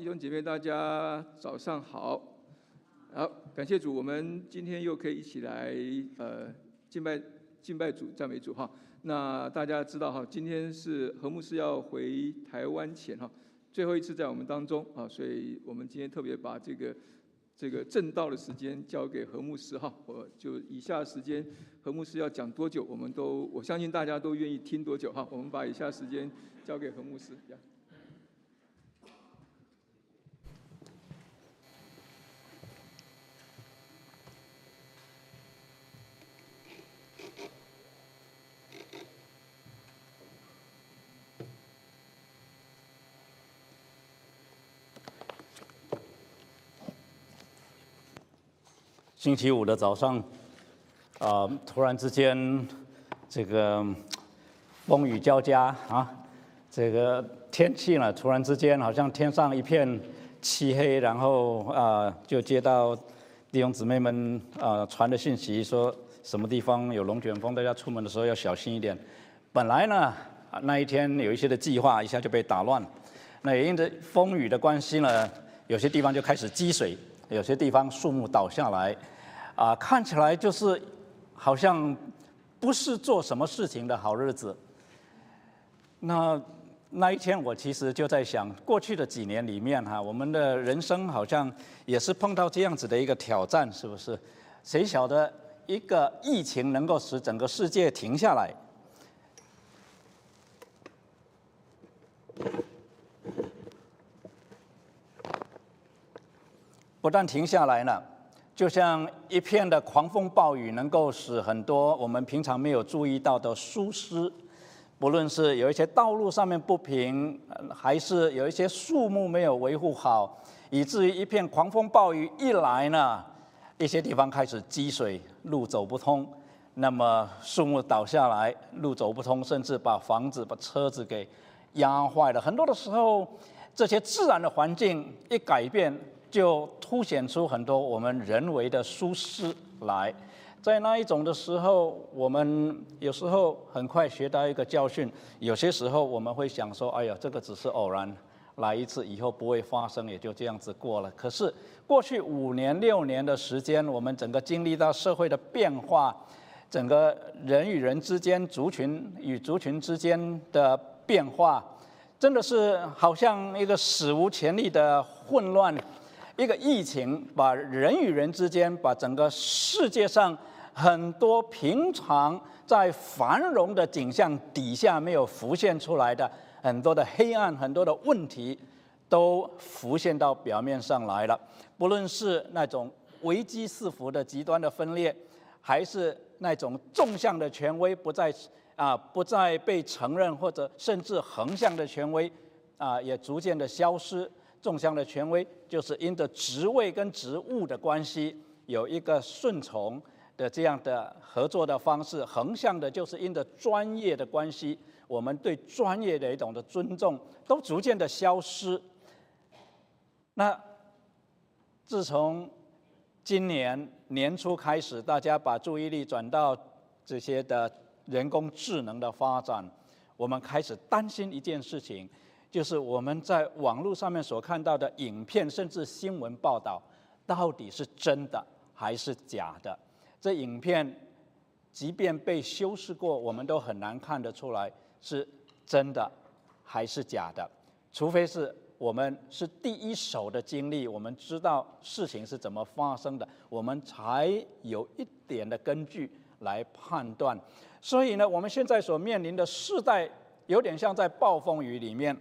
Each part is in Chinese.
弟兄姐妹，大家早上好。好，感谢主，我们今天又可以一起来呃敬拜敬拜主赞美主哈。那大家知道哈，今天是何牧师要回台湾前哈最后一次在我们当中啊，所以我们今天特别把这个这个正道的时间交给何牧师哈。我就以下时间何牧师要讲多久，我们都我相信大家都愿意听多久哈。我们把以下时间交给何牧师。星期五的早上，啊，突然之间，这个风雨交加啊，这个天气呢，突然之间好像天上一片漆黑，然后啊，就接到弟兄姊妹们啊传的信息，说什么地方有龙卷风，大家出门的时候要小心一点。本来呢，那一天有一些的计划，一下就被打乱。那也因着风雨的关系呢，有些地方就开始积水。有些地方树木倒下来，啊，看起来就是好像不是做什么事情的好日子。那那一天，我其实就在想，过去的几年里面哈，我们的人生好像也是碰到这样子的一个挑战，是不是？谁晓得一个疫情能够使整个世界停下来？不但停下来了，就像一片的狂风暴雨，能够使很多我们平常没有注意到的疏失，不论是有一些道路上面不平，还是有一些树木没有维护好，以至于一片狂风暴雨一来呢，一些地方开始积水，路走不通，那么树木倒下来，路走不通，甚至把房子、把车子给压坏了。很多的时候，这些自然的环境一改变。就凸显出很多我们人为的疏失来，在那一种的时候，我们有时候很快学到一个教训，有些时候我们会想说：“哎呀，这个只是偶然来一次，以后不会发生，也就这样子过了。”可是过去五年六年的时间，我们整个经历到社会的变化，整个人与人之间、族群与族群之间的变化，真的是好像一个史无前例的混乱。一个疫情把人与人之间，把整个世界上很多平常在繁荣的景象底下没有浮现出来的很多的黑暗、很多的问题，都浮现到表面上来了。不论是那种危机四伏的极端的分裂，还是那种纵向的权威不再啊不再被承认，或者甚至横向的权威啊也逐渐的消失。纵向的权威就是因着职位跟职务的关系有一个顺从的这样的合作的方式，横向的就是因着专业的关系，我们对专业的一种的尊重都逐渐的消失。那自从今年年初开始，大家把注意力转到这些的人工智能的发展，我们开始担心一件事情。就是我们在网络上面所看到的影片，甚至新闻报道，到底是真的还是假的？这影片即便被修饰过，我们都很难看得出来是真的还是假的。除非是我们是第一手的经历，我们知道事情是怎么发生的，我们才有一点的根据来判断。所以呢，我们现在所面临的世代，有点像在暴风雨里面。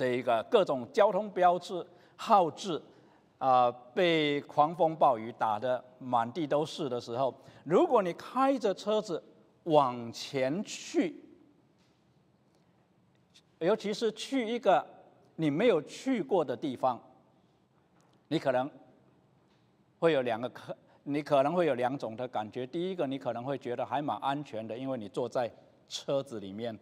这一个各种交通标志、号志，啊，被狂风暴雨打得满地都是的时候，如果你开着车子往前去，尤其是去一个你没有去过的地方，你可能会有两个可，你可能会有两种的感觉。第一个，你可能会觉得还蛮安全的，因为你坐在车子里面。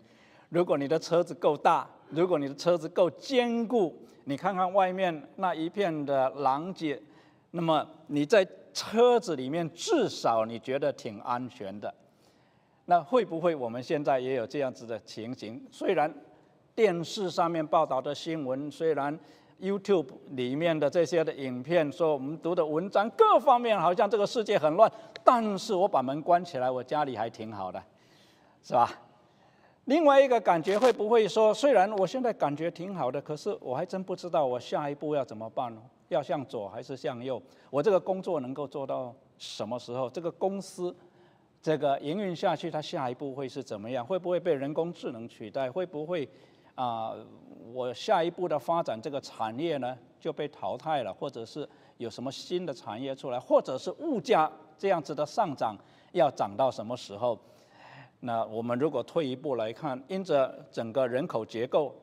如果你的车子够大，如果你的车子够坚固，你看看外面那一片的狼藉，那么你在车子里面至少你觉得挺安全的。那会不会我们现在也有这样子的情形？虽然电视上面报道的新闻，虽然 YouTube 里面的这些的影片，说我们读的文章各方面好像这个世界很乱，但是我把门关起来，我家里还挺好的，是吧？另外一个感觉会不会说，虽然我现在感觉挺好的，可是我还真不知道我下一步要怎么办呢？要向左还是向右？我这个工作能够做到什么时候？这个公司这个营运下去，它下一步会是怎么样？会不会被人工智能取代？会不会啊？我下一步的发展这个产业呢就被淘汰了，或者是有什么新的产业出来，或者是物价这样子的上涨要涨到什么时候？那我们如果退一步来看，因着整个人口结构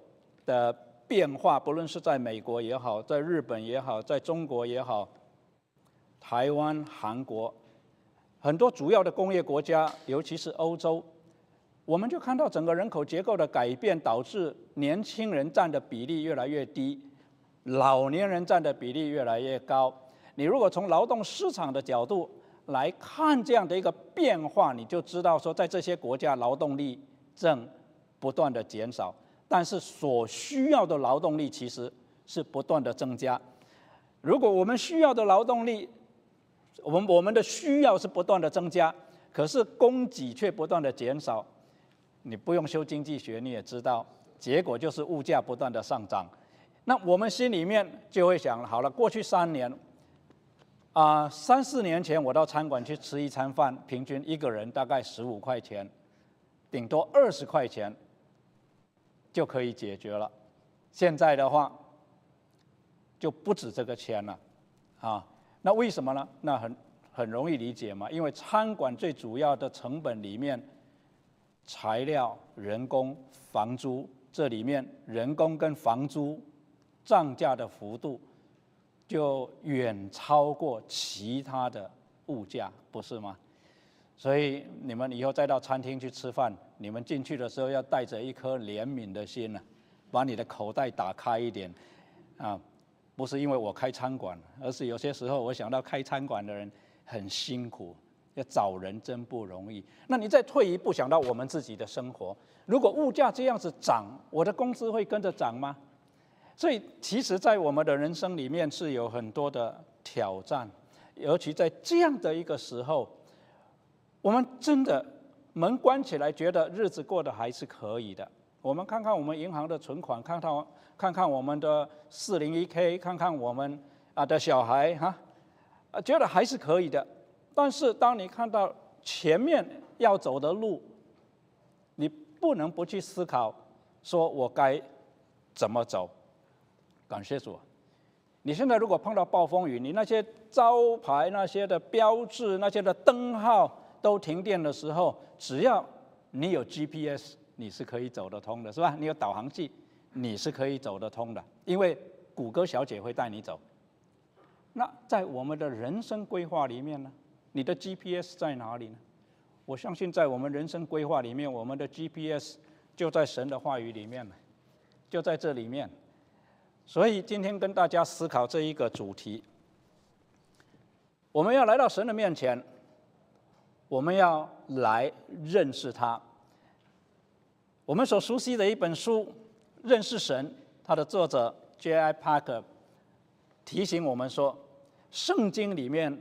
的变化，不论是在美国也好，在日本也好，在中国也好，台湾、韩国，很多主要的工业国家，尤其是欧洲，我们就看到整个人口结构的改变，导致年轻人占的比例越来越低，老年人占的比例越来越高。你如果从劳动市场的角度，来看这样的一个变化，你就知道说，在这些国家劳动力正不断的减少，但是所需要的劳动力其实是不断的增加。如果我们需要的劳动力，我们我们的需要是不断的增加，可是供给却不断的减少，你不用修经济学你也知道，结果就是物价不断的上涨。那我们心里面就会想，好了，过去三年。啊，三四年前我到餐馆去吃一餐饭，平均一个人大概十五块钱，顶多二十块钱就可以解决了。现在的话就不止这个钱了，啊，那为什么呢？那很很容易理解嘛，因为餐馆最主要的成本里面，材料、人工、房租，这里面人工跟房租涨价的幅度。就远超过其他的物价，不是吗？所以你们以后再到餐厅去吃饭，你们进去的时候要带着一颗怜悯的心呢，把你的口袋打开一点，啊，不是因为我开餐馆，而是有些时候我想到开餐馆的人很辛苦，要找人真不容易。那你再退一步想到我们自己的生活，如果物价这样子涨，我的工资会跟着涨吗？所以，其实，在我们的人生里面是有很多的挑战，尤其在这样的一个时候，我们真的门关起来，觉得日子过得还是可以的。我们看看我们银行的存款，看看看看我们的四零一 k，看看我们啊的小孩哈，啊，觉得还是可以的。但是，当你看到前面要走的路，你不能不去思考，说我该怎么走。感谢主，你现在如果碰到暴风雨，你那些招牌、那些的标志、那些的灯号都停电的时候，只要你有 GPS，你是可以走得通的，是吧？你有导航器，你是可以走得通的，因为谷歌小姐会带你走。那在我们的人生规划里面呢，你的 GPS 在哪里呢？我相信在我们人生规划里面，我们的 GPS 就在神的话语里面了，就在这里面。所以今天跟大家思考这一个主题，我们要来到神的面前，我们要来认识他。我们所熟悉的一本书《认识神》，它的作者 J.I. Parker 提醒我们说，圣经里面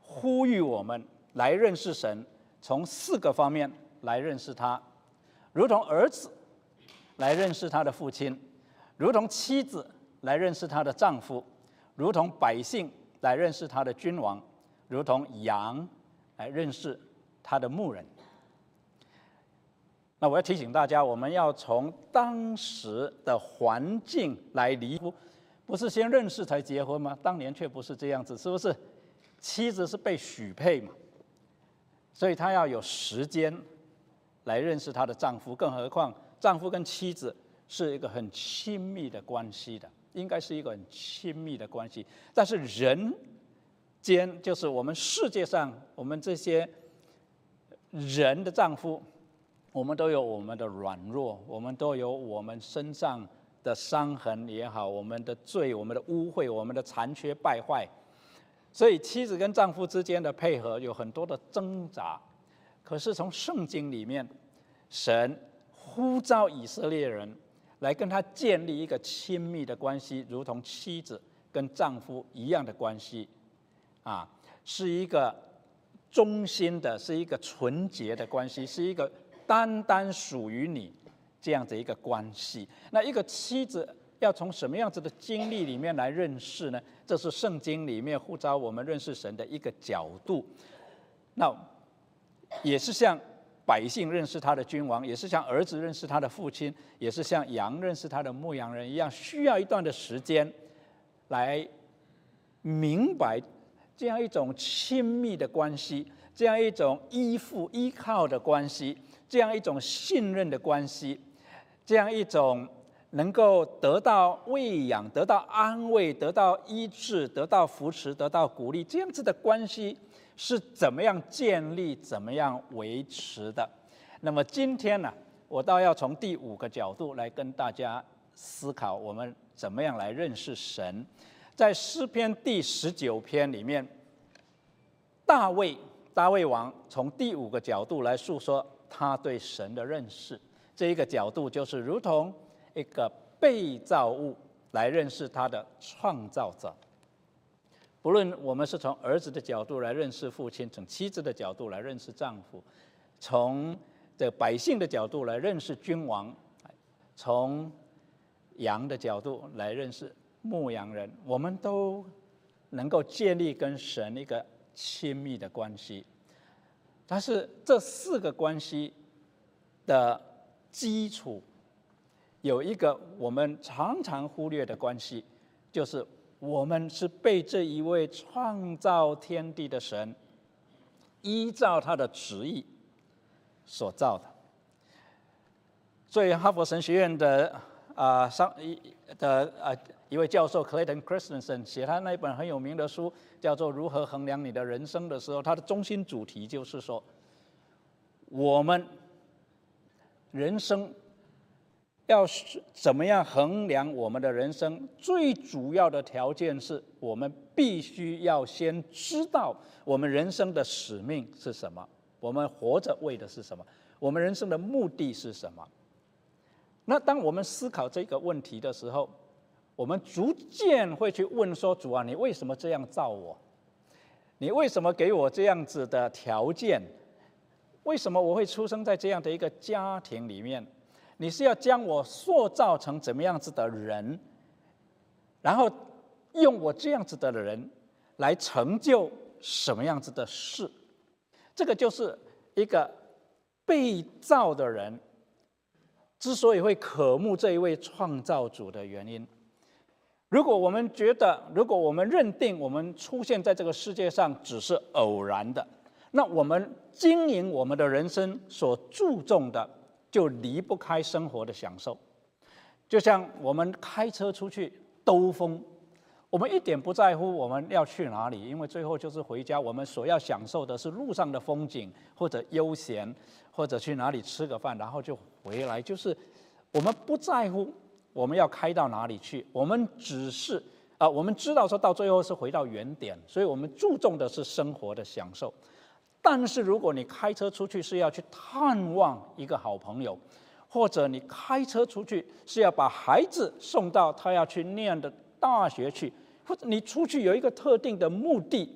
呼吁我们来认识神，从四个方面来认识他，如同儿子来认识他的父亲。如同妻子来认识她的丈夫，如同百姓来认识他的君王，如同羊来认识他的牧人。那我要提醒大家，我们要从当时的环境来离婚，不是先认识才结婚吗？当年却不是这样子，是不是？妻子是被许配嘛，所以她要有时间来认识她的丈夫，更何况丈夫跟妻子。是一个很亲密的关系的，应该是一个很亲密的关系。但是人间，就是我们世界上，我们这些人的丈夫，我们都有我们的软弱，我们都有我们身上的伤痕也好，我们的罪、我们的污秽、我们的残缺败坏。所以妻子跟丈夫之间的配合有很多的挣扎。可是从圣经里面，神呼召以色列人。来跟他建立一个亲密的关系，如同妻子跟丈夫一样的关系，啊，是一个忠心的，是一个纯洁的关系，是一个单单属于你这样的一个关系。那一个妻子要从什么样子的经历里面来认识呢？这是圣经里面呼召我们认识神的一个角度。那也是像。百姓认识他的君王，也是像儿子认识他的父亲，也是像羊认识他的牧羊人一样，需要一段的时间，来明白这样一种亲密的关系，这样一种依附依靠的关系，这样一种信任的关系，这样一种能够得到喂养、得到安慰、得到医治、得到扶持、得到鼓励，这样子的关系。是怎么样建立、怎么样维持的？那么今天呢，我倒要从第五个角度来跟大家思考，我们怎么样来认识神。在诗篇第十九篇里面，大卫大卫王从第五个角度来诉说他对神的认识。这一个角度就是如同一个被造物来认识他的创造者。不论我们是从儿子的角度来认识父亲，从妻子的角度来认识丈夫，从这百姓的角度来认识君王，从羊的角度来认识牧羊人，我们都能够建立跟神一个亲密的关系。但是这四个关系的基础有一个我们常常忽略的关系，就是。我们是被这一位创造天地的神，依照他的旨意所造的。所以，哈佛神学院的啊上一的啊一位教授 Clayton Christensen 写他那一本很有名的书，叫做《如何衡量你的人生》的时候，他的中心主题就是说，我们人生。要怎么样衡量我们的人生？最主要的条件是我们必须要先知道我们人生的使命是什么，我们活着为的是什么，我们人生的目的是什么。那当我们思考这个问题的时候，我们逐渐会去问说：主啊，你为什么这样造我？你为什么给我这样子的条件？为什么我会出生在这样的一个家庭里面？你是要将我塑造成怎么样子的人，然后用我这样子的人来成就什么样子的事？这个就是一个被造的人之所以会渴慕这一位创造主的原因。如果我们觉得，如果我们认定我们出现在这个世界上只是偶然的，那我们经营我们的人生所注重的。就离不开生活的享受，就像我们开车出去兜风，我们一点不在乎我们要去哪里，因为最后就是回家。我们所要享受的是路上的风景，或者悠闲，或者去哪里吃个饭，然后就回来。就是我们不在乎我们要开到哪里去，我们只是啊，我们知道说到最后是回到原点，所以我们注重的是生活的享受。但是，如果你开车出去是要去探望一个好朋友，或者你开车出去是要把孩子送到他要去念的大学去，或者你出去有一个特定的目的，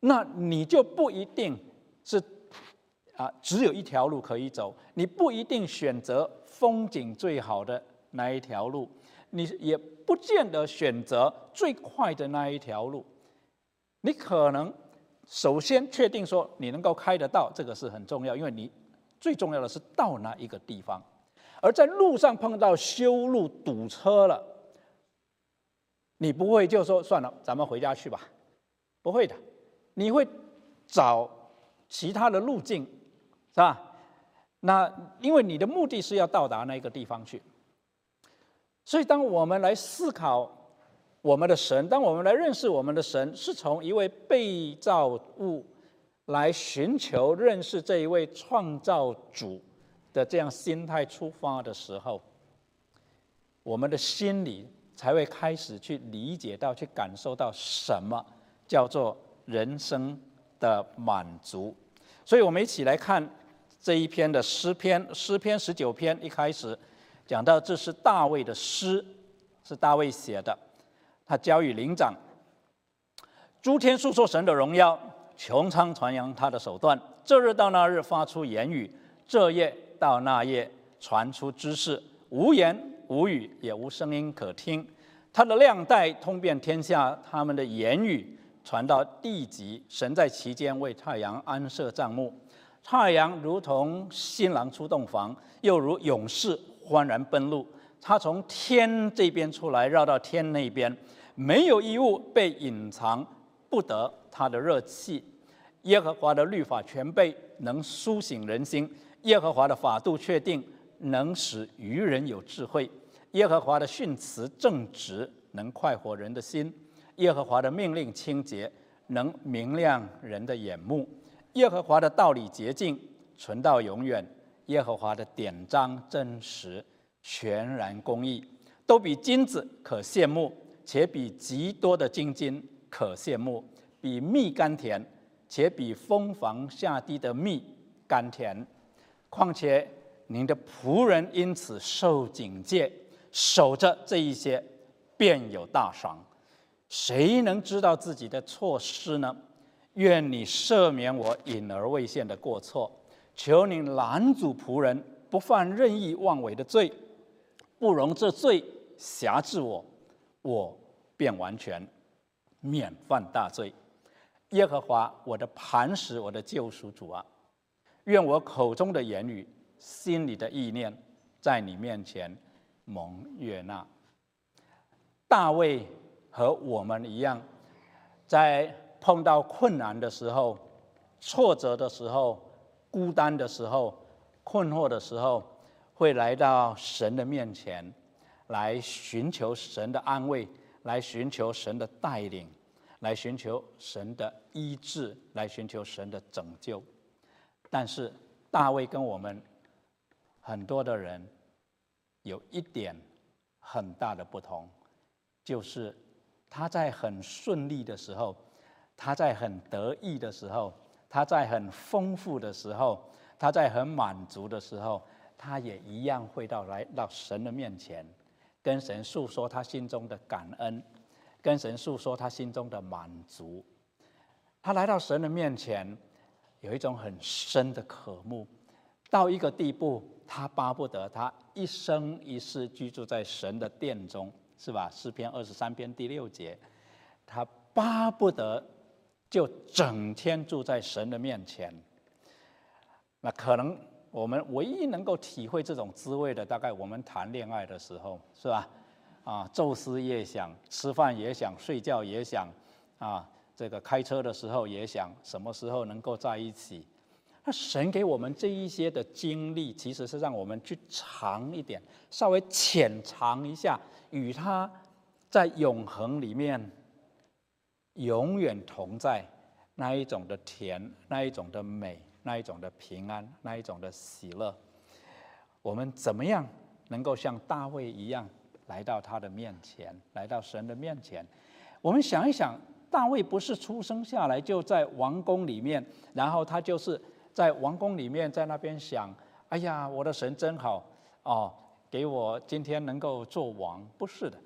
那你就不一定是啊，只有一条路可以走。你不一定选择风景最好的那一条路，你也不见得选择最快的那一条路，你可能。首先确定说你能够开得到，这个是很重要，因为你最重要的是到那一个地方，而在路上碰到修路堵车了，你不会就说算了，咱们回家去吧，不会的，你会找其他的路径，是吧？那因为你的目的是要到达那个地方去，所以当我们来思考。我们的神，当我们来认识我们的神，是从一位被造物来寻求认识这一位创造主的这样心态出发的时候，我们的心里才会开始去理解到、去感受到什么叫做人生的满足。所以，我们一起来看这一篇的诗篇，诗篇十九篇一开始。讲到这是大卫的诗，是大卫写的，他交与灵长。诸天述说神的荣耀，穹苍传扬他的手段。这日到那日发出言语，这夜到那夜传出知识，无言无语，也无声音可听。他的亮带通遍天下，他们的言语传到地极。神在其间为太阳安设帐幕，太阳如同新郎出洞房，又如勇士欢然奔路。他从天这边出来，绕到天那边，没有一物被隐藏不得他的热气。耶和华的律法全备，能苏醒人心；耶和华的法度确定，能使愚人有智慧。耶和华的训词正直，能快活人的心；耶和华的命令清洁，能明亮人的眼目；耶和华的道理洁净，存到永远；耶和华的典章真实，全然公义，都比金子可羡慕，且比极多的金金可羡慕，比蜜甘甜，且比蜂房下滴的蜜甘甜。况且您的仆人因此受警戒。守着这一些，便有大赏。谁能知道自己的错失呢？愿你赦免我隐而未现的过错，求你拦阻仆人不犯任意妄为的罪，不容这罪辖制我，我便完全免犯大罪。耶和华，我的磐石，我的救赎主啊，愿我口中的言语，心里的意念，在你面前。蒙悦纳。大卫和我们一样，在碰到困难的时候、挫折的时候、孤单的时候、困惑的时候，会来到神的面前，来寻求神的安慰，来寻求神的带领，来寻求神的医治，来寻求神的拯救。但是大卫跟我们很多的人。有一点很大的不同，就是他在很顺利的时候，他在很得意的时候，他在很丰富的时候，他在很满足的时候，他也一样会到来到神的面前，跟神诉说他心中的感恩，跟神诉说他心中的满足。他来到神的面前，有一种很深的渴慕，到一个地步。他巴不得他一生一世居住在神的殿中，是吧？诗篇二十三篇第六节，他巴不得就整天住在神的面前。那可能我们唯一能够体会这种滋味的，大概我们谈恋爱的时候，是吧？啊，昼思夜想，吃饭也想，睡觉也想，啊，这个开车的时候也想，什么时候能够在一起？那神给我们这一些的经历，其实是让我们去尝一点，稍微浅尝一下，与他在永恒里面永远同在那一种的甜，那一种的美，那一种的平安，那一种的喜乐。我们怎么样能够像大卫一样来到他的面前，来到神的面前？我们想一想，大卫不是出生下来就在王宫里面，然后他就是。在王宫里面，在那边想：“哎呀，我的神真好哦，给我今天能够做王。”不是的，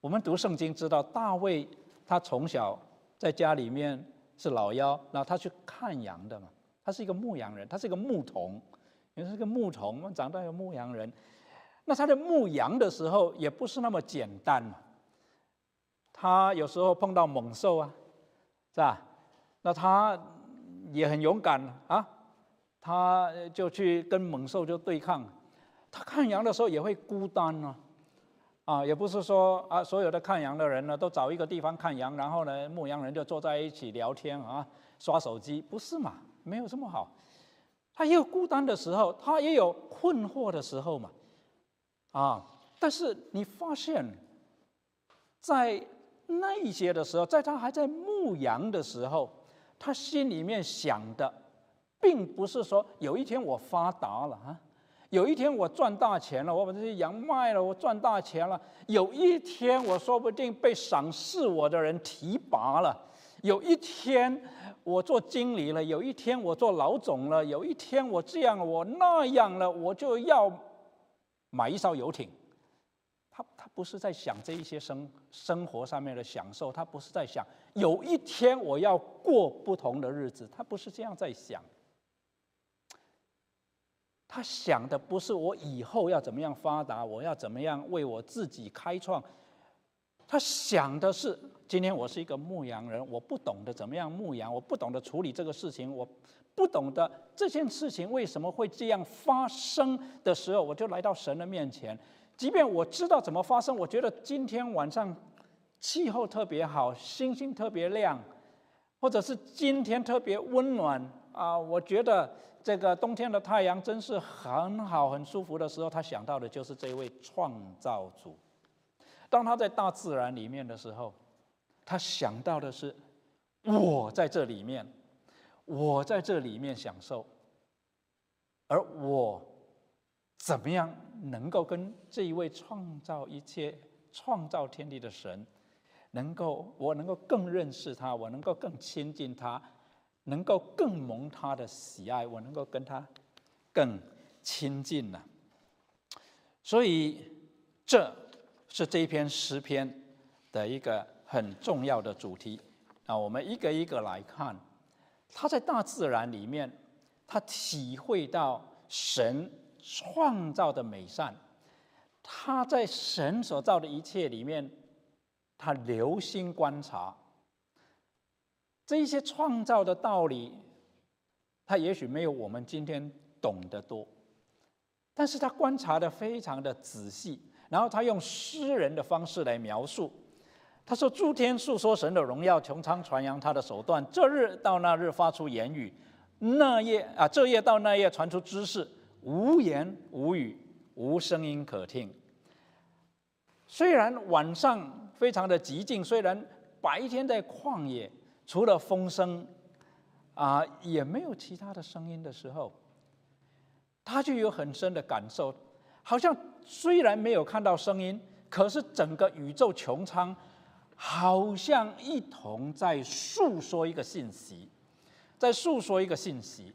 我们读圣经知道，大卫他从小在家里面是老幺，然后他去看羊的嘛，他是一个牧羊人，他是一个牧童，也是个牧童，长大有牧羊人。那他在牧羊的时候也不是那么简单嘛，他有时候碰到猛兽啊，是吧？那他。也很勇敢啊，他就去跟猛兽就对抗。他看羊的时候也会孤单呢，啊，也不是说啊，所有的看羊的人呢都找一个地方看羊，然后呢牧羊人就坐在一起聊天啊，刷手机，不是嘛？没有这么好。他也有孤单的时候，他也有困惑的时候嘛，啊，但是你发现，在那一些的时候，在他还在牧羊的时候。他心里面想的，并不是说有一天我发达了啊，有一天我赚大钱了，我把这些羊卖了，我赚大钱了。有一天我说不定被赏识我的人提拔了，有一天我做经理了，有一天我做老总了，有一天我这样我那样了，我就要买一艘游艇。他他不是在想这一些生生活上面的享受，他不是在想有一天我要过不同的日子，他不是这样在想。他想的不是我以后要怎么样发达，我要怎么样为我自己开创。他想的是，今天我是一个牧羊人，我不懂得怎么样牧羊，我不懂得处理这个事情，我不懂得这件事情为什么会这样发生的时候，我就来到神的面前。即便我知道怎么发生，我觉得今天晚上气候特别好，星星特别亮，或者是今天特别温暖啊，我觉得这个冬天的太阳真是很好、很舒服的时候，他想到的就是这位创造主。当他在大自然里面的时候，他想到的是我在这里面，我在这里面享受，而我。怎么样能够跟这一位创造一切、创造天地的神，能够我能够更认识他，我能够更亲近他，能够更蒙他的喜爱，我能够跟他更亲近呢？所以，这是这一篇诗篇的一个很重要的主题啊。我们一个一个来看，他在大自然里面，他体会到神。创造的美善，他在神所造的一切里面，他留心观察这一些创造的道理，他也许没有我们今天懂得多，但是他观察的非常的仔细，然后他用诗人的方式来描述。他说：“诸天述说神的荣耀，穹苍传扬他的手段。这日到那日发出言语，那夜啊，这夜到那夜传出知识。”无言无语，无声音可听。虽然晚上非常的寂静，虽然白天在旷野，除了风声，啊，也没有其他的声音的时候，他就有很深的感受，好像虽然没有看到声音，可是整个宇宙穹苍，好像一同在诉说一个信息，在诉说一个信息。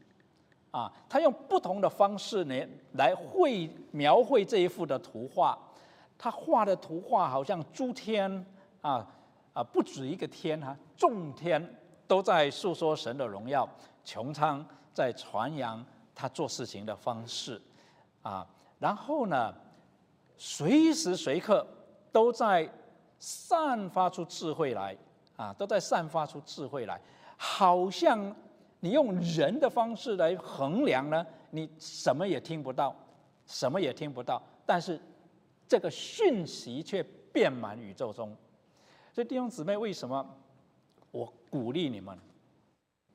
啊，他用不同的方式呢来绘描绘这一幅的图画，他画的图画好像诸天啊啊，不止一个天哈，众天都在诉说神的荣耀，穹苍在传扬他做事情的方式，啊，然后呢，随时随刻都在散发出智慧来，啊，都在散发出智慧来，好像。你用人的方式来衡量呢？你什么也听不到，什么也听不到。但是这个讯息却遍满宇宙中。所以弟兄姊妹，为什么我鼓励你们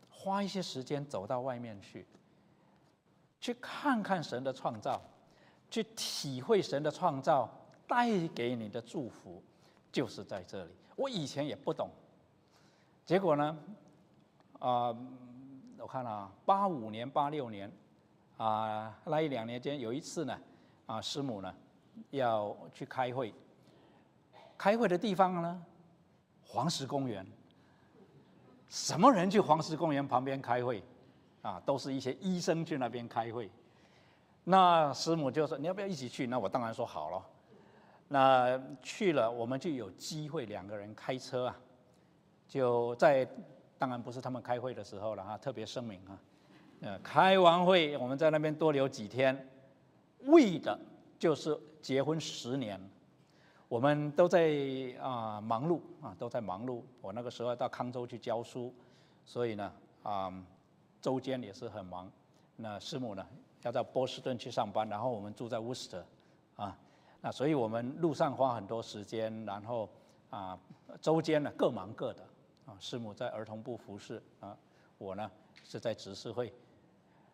花一些时间走到外面去，去看看神的创造，去体会神的创造带给你的祝福，就是在这里。我以前也不懂，结果呢，啊。我看了八五年、八六年，啊，那一两年间有一次呢，啊，师母呢要去开会，开会的地方呢，黄石公园。什么人去黄石公园旁边开会？啊，都是一些医生去那边开会。那师母就说：“你要不要一起去？”那我当然说好了。那去了，我们就有机会两个人开车啊，就在。当然不是他们开会的时候了哈，特别声明啊，呃，开完会我们在那边多留几天，为的就是结婚十年，我们都在啊忙碌啊都在忙碌，我那个时候到康州去教书，所以呢啊周间也是很忙，那师母呢要到波士顿去上班，然后我们住在 Worcester 啊，那所以我们路上花很多时间，然后啊周间呢各忙各的。啊，师母在儿童部服侍啊，我呢是在执事会，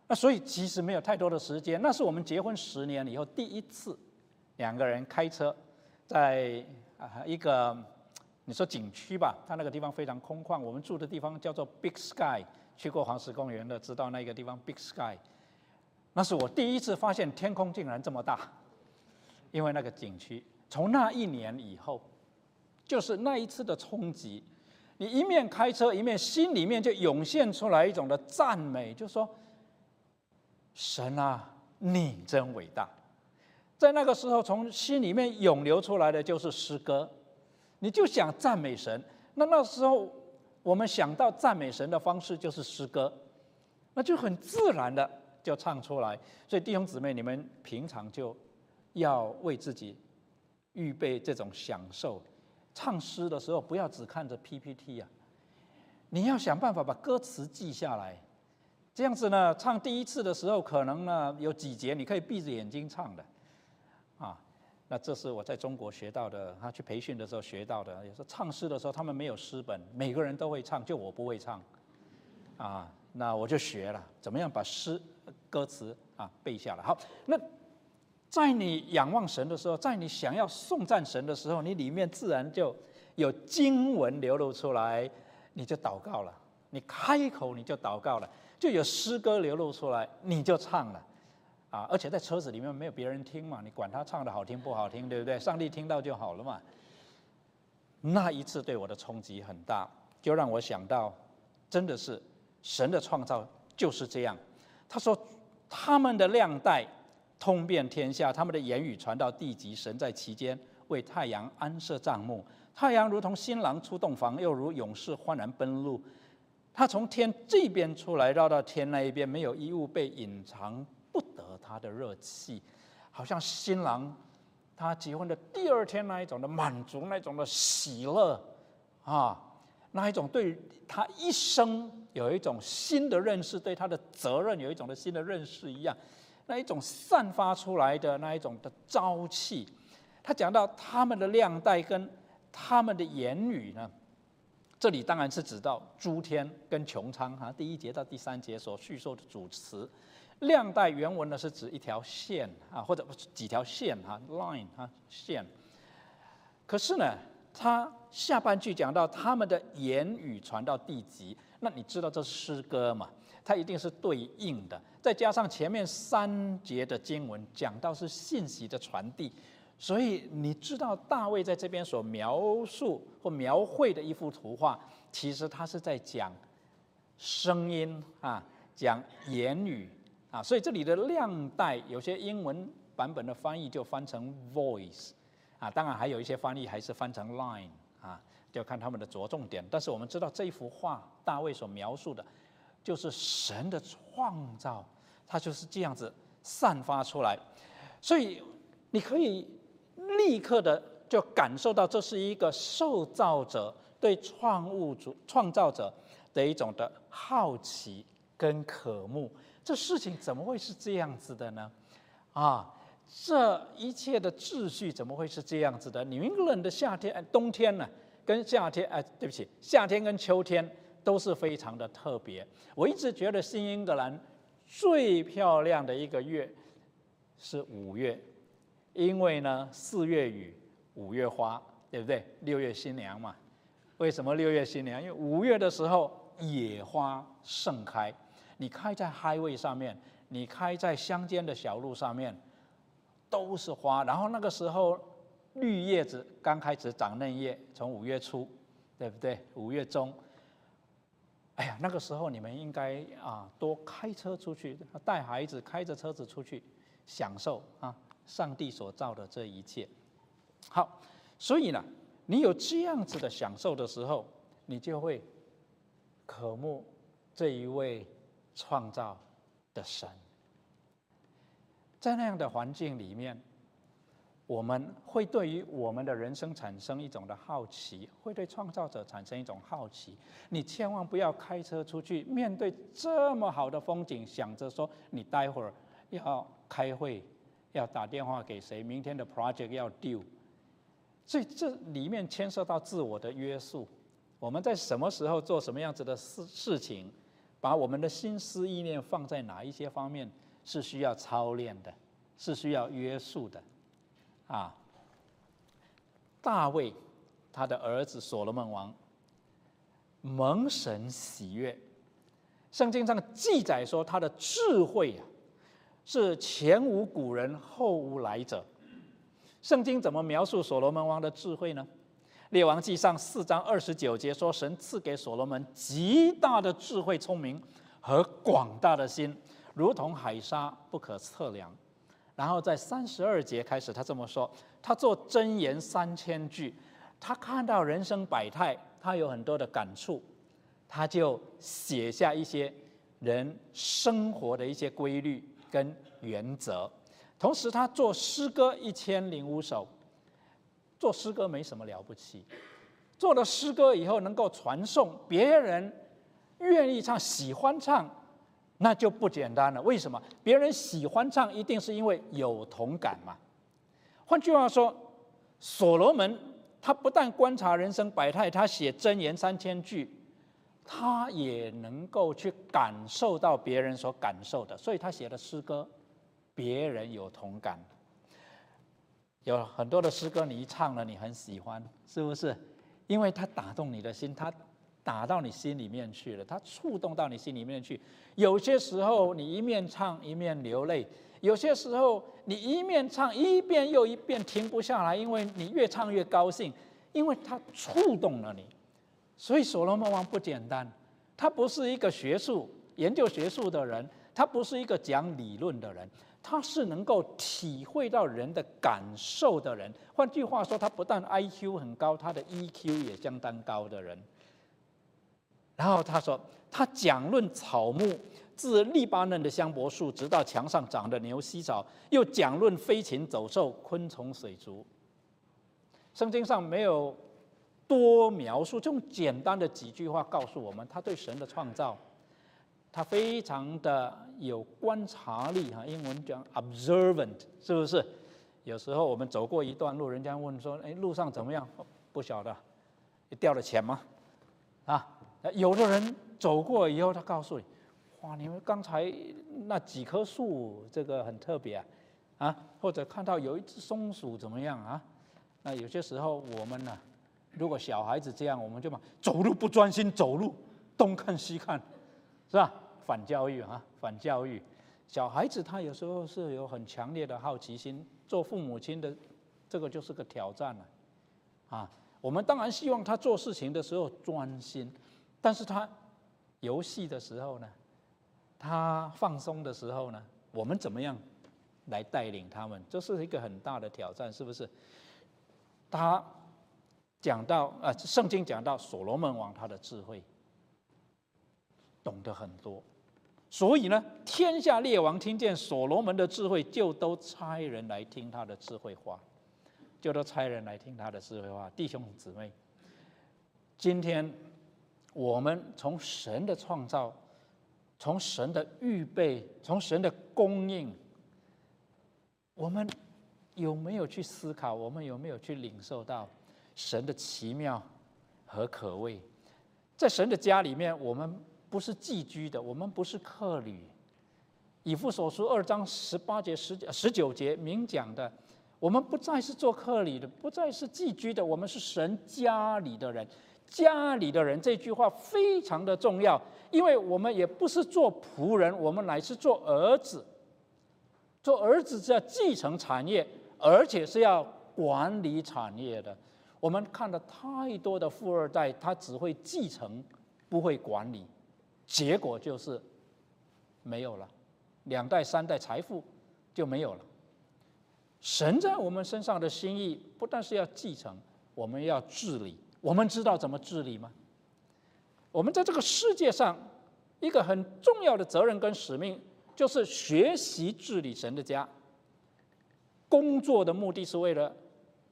那所以其实没有太多的时间。那是我们结婚十年以后第一次两个人开车，在啊一个你说景区吧，它那个地方非常空旷。我们住的地方叫做 Big Sky，去过黄石公园的知道那个地方 Big Sky。那是我第一次发现天空竟然这么大，因为那个景区。从那一年以后，就是那一次的冲击。你一面开车，一面心里面就涌现出来一种的赞美，就说：“神啊，你真伟大！在那个时候，从心里面涌流出来的就是诗歌，你就想赞美神。那那时候，我们想到赞美神的方式就是诗歌，那就很自然的就唱出来。所以弟兄姊妹，你们平常就要为自己预备这种享受。唱诗的时候，不要只看着 PPT 啊，你要想办法把歌词记下来。这样子呢，唱第一次的时候，可能呢有几节你可以闭着眼睛唱的，啊，那这是我在中国学到的，他去培训的时候学到的。有时候唱诗的时候，他们没有诗本，每个人都会唱，就我不会唱，啊，那我就学了，怎么样把诗歌词啊背下来。好，那在你仰望神的时候，在你想要颂赞神的时候，你里面自然就有经文流露出来，你就祷告了，你开口你就祷告了。就有诗歌流露出来，你就唱了，啊！而且在车子里面没有别人听嘛，你管他唱的好听不好听，对不对？上帝听到就好了嘛。那一次对我的冲击很大，就让我想到，真的是神的创造就是这样。他说，他们的亮带通遍天下，他们的言语传到地极，神在其间为太阳安设帐幕，太阳如同新郎出洞房，又如勇士欢然奔路。他从天这边出来，绕到天那一边，没有衣物被隐藏不得他的热气，好像新郎他结婚的第二天那一种的满足，那种的喜乐啊，那一种对他一生有一种新的认识，对他的责任有一种的新的认识一样，那一种散发出来的那一种的朝气。他讲到他们的亮带跟他们的言语呢。这里当然是指到诸天跟穹苍哈，第一节到第三节所叙述的主词，亮带原文呢是指一条线啊，或者几条线哈，line 哈线。可是呢，他下半句讲到他们的言语传到地极，那你知道这是诗歌嘛？它一定是对应的，再加上前面三节的经文讲到是信息的传递。所以你知道大卫在这边所描述或描绘的一幅图画，其实他是在讲声音啊，讲言语啊。所以这里的亮带有些英文版本的翻译就翻成 voice 啊，当然还有一些翻译还是翻成 line 啊，就看他们的着重点。但是我们知道这一幅画大卫所描述的，就是神的创造，它就是这样子散发出来。所以你可以。立刻的就感受到这是一个受造者对创物主、创造者的一种的好奇跟渴慕。这事情怎么会是这样子的呢？啊，这一切的秩序怎么会是这样子的？你们冷的夏天、冬天呢，跟夏天哎，对不起，夏天跟秋天都是非常的特别。我一直觉得新英格兰最漂亮的一个月是五月。因为呢，四月雨，五月花，对不对？六月新娘嘛。为什么六月新娘？因为五月的时候野花盛开，你开在 highway 上面，你开在乡间的小路上面，都是花。然后那个时候绿叶子刚开始长嫩叶，从五月初，对不对？五月中，哎呀，那个时候你们应该啊多开车出去，带孩子开着车子出去享受啊。上帝所造的这一切，好，所以呢，你有这样子的享受的时候，你就会渴慕这一位创造的神。在那样的环境里面，我们会对于我们的人生产生一种的好奇，会对创造者产生一种好奇。你千万不要开车出去，面对这么好的风景，想着说你待会儿要开会。要打电话给谁？明天的 project 要 due，所以这里面牵涉到自我的约束。我们在什么时候做什么样子的事事情，把我们的心思意念放在哪一些方面，是需要操练的，是需要约束的。啊，大卫他的儿子所罗门王蒙神喜悦，圣经上记载说他的智慧啊。是前无古人后无来者。圣经怎么描述所罗门王的智慧呢？列王记上四章二十九节说：“神赐给所罗门极大的智慧、聪明和广大的心，如同海沙不可测量。”然后在三十二节开始，他这么说：他做真言三千句，他看到人生百态，他有很多的感触，他就写下一些人生活的一些规律跟原则。同时，他做诗歌一千零五首，做诗歌没什么了不起，做了诗歌以后能够传颂，别人愿意唱，喜欢唱。那就不简单了。为什么？别人喜欢唱，一定是因为有同感嘛。换句话说，所罗门他不但观察人生百态，他写箴言三千句，他也能够去感受到别人所感受的，所以他写的诗歌，别人有同感。有很多的诗歌，你一唱了，你很喜欢，是不是？因为他打动你的心，他。打到你心里面去了，它触动到你心里面去。有些时候你一面唱一面流泪，有些时候你一面唱一遍又一遍停不下来，因为你越唱越高兴，因为它触动了你。所以所罗门王不简单，他不是一个学术研究学术的人，他不是一个讲理论的人，他是能够体会到人的感受的人。换句话说，他不但 I Q 很高，他的 E Q 也相当高的人。然后他说，他讲论草木，自利巴嫩的香柏树，直到墙上长的牛膝草，又讲论飞禽走兽、昆虫水族。圣经上没有多描述，这种简单的几句话告诉我们，他对神的创造，他非常的有观察力哈。英文讲 observant，是不是？有时候我们走过一段路，人家问说：“哎，路上怎么样？”不晓得，你掉了钱吗？啊？有的人走过以后，他告诉你：“哇，你们刚才那几棵树，这个很特别啊，啊，或者看到有一只松鼠怎么样啊？那有些时候我们呢，如果小孩子这样，我们就嘛走路不专心，走路东看西看，是吧？反教育啊，反教育。小孩子他有时候是有很强烈的好奇心，做父母亲的这个就是个挑战了，啊，我们当然希望他做事情的时候专心。”但是他游戏的时候呢，他放松的时候呢，我们怎么样来带领他们？这是一个很大的挑战，是不是？他讲到啊，圣经讲到所罗门王他的智慧，懂得很多，所以呢，天下列王听见所罗门的智慧，就都差人来听他的智慧话，就都差人来听他的智慧话。弟兄姊妹，今天。我们从神的创造，从神的预备，从神的供应，我们有没有去思考？我们有没有去领受到神的奇妙和可畏？在神的家里面，我们不是寄居的，我们不是客旅。以父所书二章十八节、十十九节明讲的，我们不再是做客旅的，不再是寄居的，我们是神家里的人。家里的人这句话非常的重要，因为我们也不是做仆人，我们乃是做儿子。做儿子是要继承产业，而且是要管理产业的。我们看了太多的富二代，他只会继承，不会管理，结果就是没有了，两代三代财富就没有了。神在我们身上的心意，不但是要继承，我们要治理。我们知道怎么治理吗？我们在这个世界上，一个很重要的责任跟使命，就是学习治理神的家。工作的目的是为了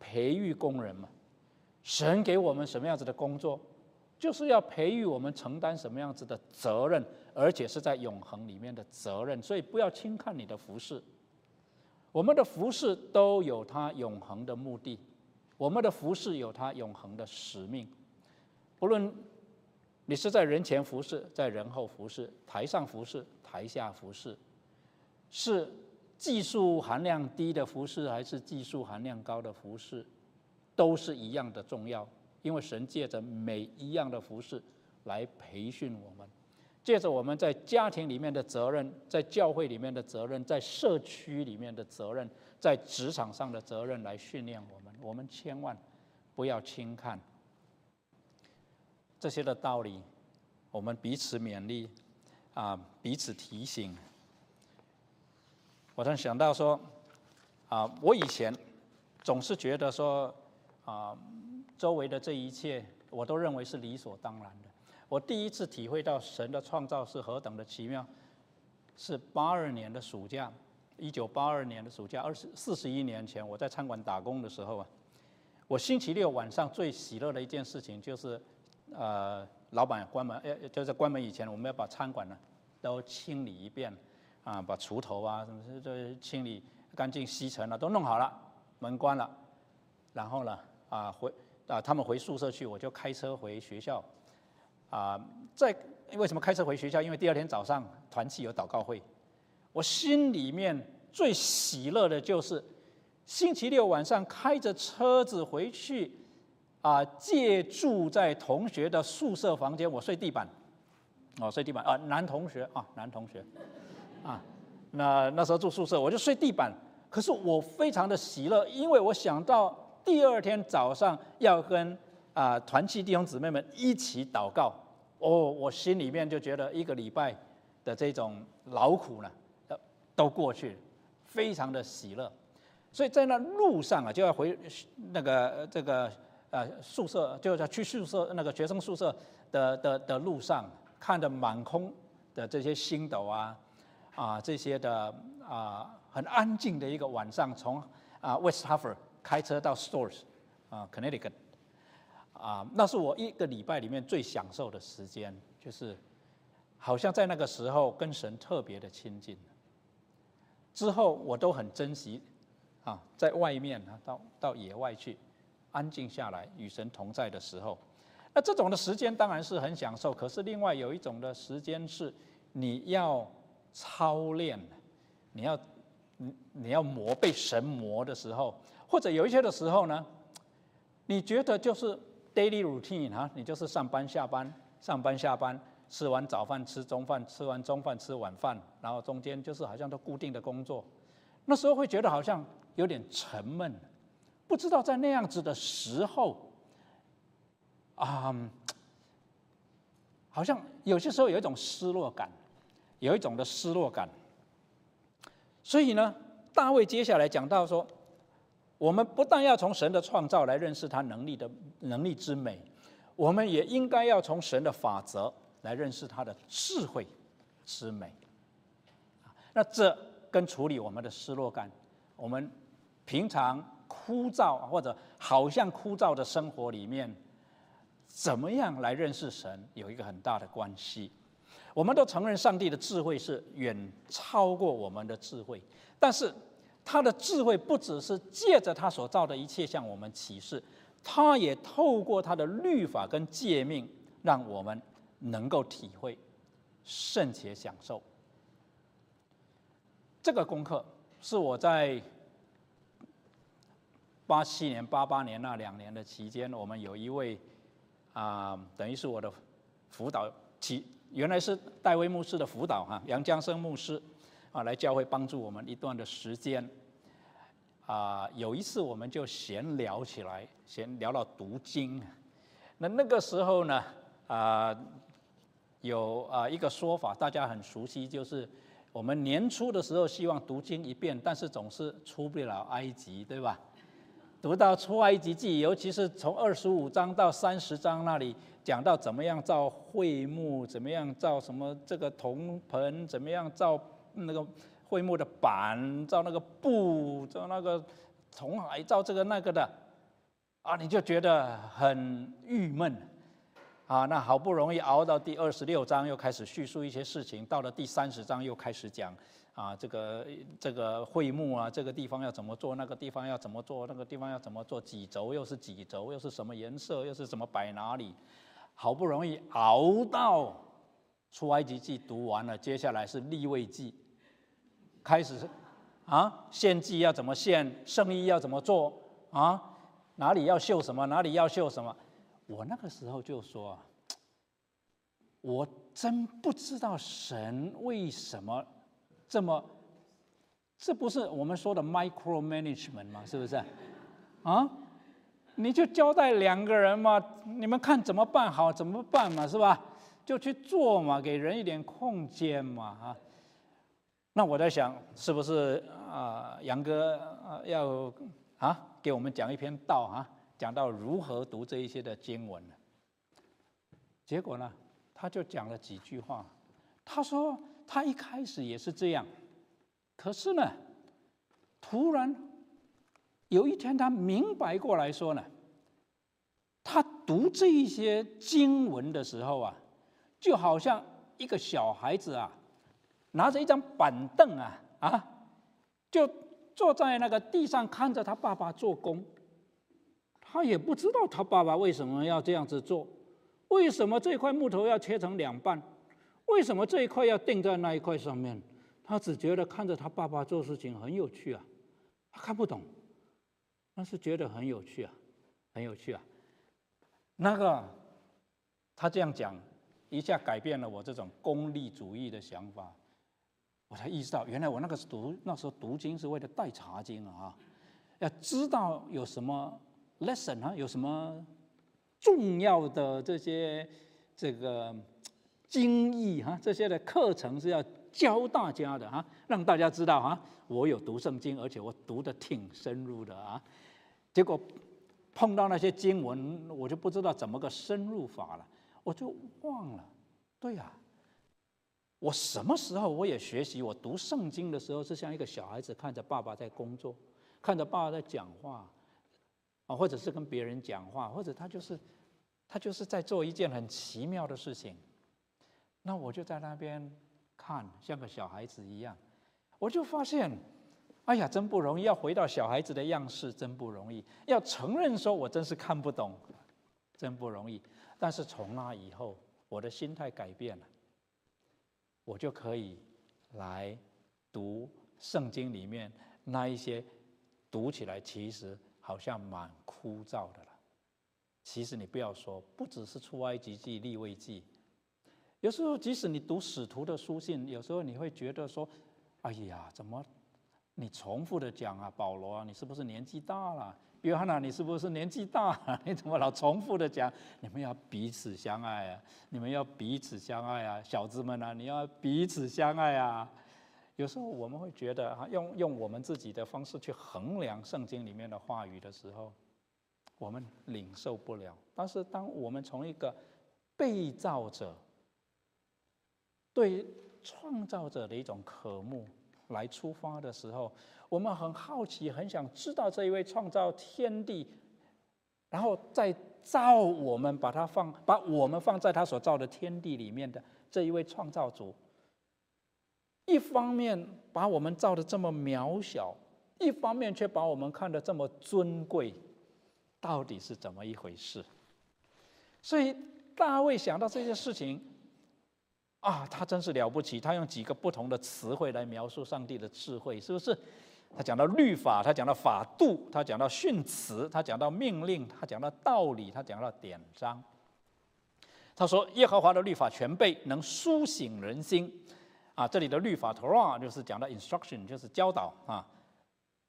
培育工人嘛。神给我们什么样子的工作，就是要培育我们承担什么样子的责任，而且是在永恒里面的责任。所以不要轻看你的服饰，我们的服饰都有它永恒的目的。我们的服饰有它永恒的使命，不论你是在人前服侍，在人后服侍，台上服侍，台下服侍，是技术含量低的服饰，还是技术含量高的服饰，都是一样的重要。因为神借着每一样的服饰来培训我们，借着我们在家庭里面的责任，在教会里面的责任，在社区里面的责任，在职场上的责任来训练我们。我们千万不要轻看这些的道理，我们彼此勉励，啊，彼此提醒。我突然想到说，啊，我以前总是觉得说啊，周围的这一切我都认为是理所当然的。我第一次体会到神的创造是何等的奇妙，是八二年的暑假，一九八二年的暑假，二十四十一年前，我在餐馆打工的时候啊，我星期六晚上最喜乐的一件事情就是，呃，老板关门，呃，就是关门以前，我们要把餐馆呢都清理一遍，啊，把锄头啊什么这清理干净、吸尘了都弄好了，门关了，然后呢，啊回啊他们回宿舍去，我就开车回学校。啊，在为什么开车回学校？因为第二天早上团契有祷告会。我心里面最喜乐的就是星期六晚上开着车子回去，啊，借住在同学的宿舍房间，我睡地板，哦，睡地板啊，男同学啊，男同学，啊，那那时候住宿舍，我就睡地板。可是我非常的喜乐，因为我想到第二天早上要跟。啊，团契弟兄姊妹们一起祷告，哦，我心里面就觉得一个礼拜的这种劳苦呢，都过去，非常的喜乐。所以在那路上啊，就要回那个这个呃宿舍，就要去宿舍那个学生宿舍的的的路上，看着满空的这些星斗啊，啊这些的啊很安静的一个晚上，从啊 West Harbor 开车到 Stores 啊 Connecticut。啊，那是我一个礼拜里面最享受的时间，就是好像在那个时候跟神特别的亲近。之后我都很珍惜啊，在外面啊，到到野外去安静下来与神同在的时候，那这种的时间当然是很享受。可是另外有一种的时间是你要操练，你要你你要磨被神磨的时候，或者有一些的时候呢，你觉得就是。daily routine 哈，你就是上班下班，上班下班，吃完早饭吃中饭，吃完中饭吃晚饭，然后中间就是好像都固定的工作，那时候会觉得好像有点沉闷，不知道在那样子的时候，啊，好像有些时候有一种失落感，有一种的失落感，所以呢，大卫接下来讲到说。我们不但要从神的创造来认识他能力的能力之美，我们也应该要从神的法则来认识他的智慧之美。那这跟处理我们的失落感，我们平常枯燥或者好像枯燥的生活里面，怎么样来认识神，有一个很大的关系。我们都承认上帝的智慧是远超过我们的智慧，但是。他的智慧不只是借着他所造的一切向我们启示，他也透过他的律法跟诫命，让我们能够体会、甚且享受。这个功课是我在八七年、八八年那两年的期间，我们有一位啊，等于是我的辅导，其原来是戴维牧师的辅导哈，杨江生牧师。啊，来教会帮助我们一段的时间。啊，有一次我们就闲聊起来，闲聊到读经。那那个时候呢，啊，有啊一个说法，大家很熟悉，就是我们年初的时候希望读经一遍，但是总是出不了埃及，对吧？读到出埃及记，尤其是从二十五章到三十章那里，讲到怎么样造会幕，怎么样造什么这个铜盆，怎么样造。那个会幕的板，造那个布，造那个铜海，造这个那个的，啊，你就觉得很郁闷，啊，那好不容易熬到第二十六章，又开始叙述一些事情，到了第三十章又开始讲，啊，这个这个会幕啊，这个地方要怎么做，那个地方要怎么做，那个地方要怎么做，几轴又是几轴，又是什么颜色，又是怎么摆哪里，好不容易熬到出埃及记读完了，接下来是立位记。开始，啊，献祭要怎么献？圣衣要怎么做？啊，哪里要绣什么？哪里要绣什么？我那个时候就说，我真不知道神为什么这么，这不是我们说的 micro management 吗？是不是？啊，你就交代两个人嘛，你们看怎么办好怎么办嘛，是吧？就去做嘛，给人一点空间嘛，啊。那我在想，是不是啊，杨哥要啊给我们讲一篇道啊，讲到如何读这一些的经文呢？结果呢，他就讲了几句话。他说他一开始也是这样，可是呢，突然有一天他明白过来说呢，他读这一些经文的时候啊，就好像一个小孩子啊。拿着一张板凳啊啊，就坐在那个地上看着他爸爸做工。他也不知道他爸爸为什么要这样子做，为什么这块木头要切成两半，为什么这一块要钉在那一块上面。他只觉得看着他爸爸做事情很有趣啊，他看不懂，但是觉得很有趣啊，很有趣啊。那个他这样讲，一下改变了我这种功利主义的想法。我才意识到，原来我那个读那时候读经是为了带查经啊，要知道有什么 lesson 啊，有什么重要的这些这个经义哈，这些的课程是要教大家的哈，让大家知道哈，我有读圣经，而且我读的挺深入的啊。结果碰到那些经文，我就不知道怎么个深入法了，我就忘了。对呀。我什么时候我也学习？我读圣经的时候是像一个小孩子看着爸爸在工作，看着爸爸在讲话，或者是跟别人讲话，或者他就是他就是在做一件很奇妙的事情。那我就在那边看，像个小孩子一样，我就发现，哎呀，真不容易，要回到小孩子的样式真不容易，要承认说我真是看不懂，真不容易。但是从那以后，我的心态改变了。我就可以来读圣经里面那一些读起来其实好像蛮枯燥的了。其实你不要说，不只是出埃及记、立位记，有时候即使你读使徒的书信，有时候你会觉得说：“哎呀，怎么你重复的讲啊，保罗啊，你是不是年纪大了？约翰啊，你是不是年纪大了？你怎么老重复的讲？你们要彼此相爱啊！你们要彼此相爱啊！小子们啊，你要彼此相爱啊！有时候我们会觉得，哈，用用我们自己的方式去衡量圣经里面的话语的时候，我们领受不了。但是，当我们从一个被造者对创造者的一种渴慕来出发的时候，我们很好奇，很想知道这一位创造天地，然后再造我们，把它放，把我们放在他所造的天地里面的这一位创造主。一方面把我们造的这么渺小，一方面却把我们看得这么尊贵，到底是怎么一回事？所以大卫想到这件事情，啊，他真是了不起，他用几个不同的词汇来描述上帝的智慧，是不是？他讲到律法，他讲到法度，他讲到训词，他讲到命令，他讲到道理，他讲到典章。他说：“耶和华的律法全备，能苏醒人心。”啊，这里的律法 Torah 就是讲的 instruction，就是教导啊，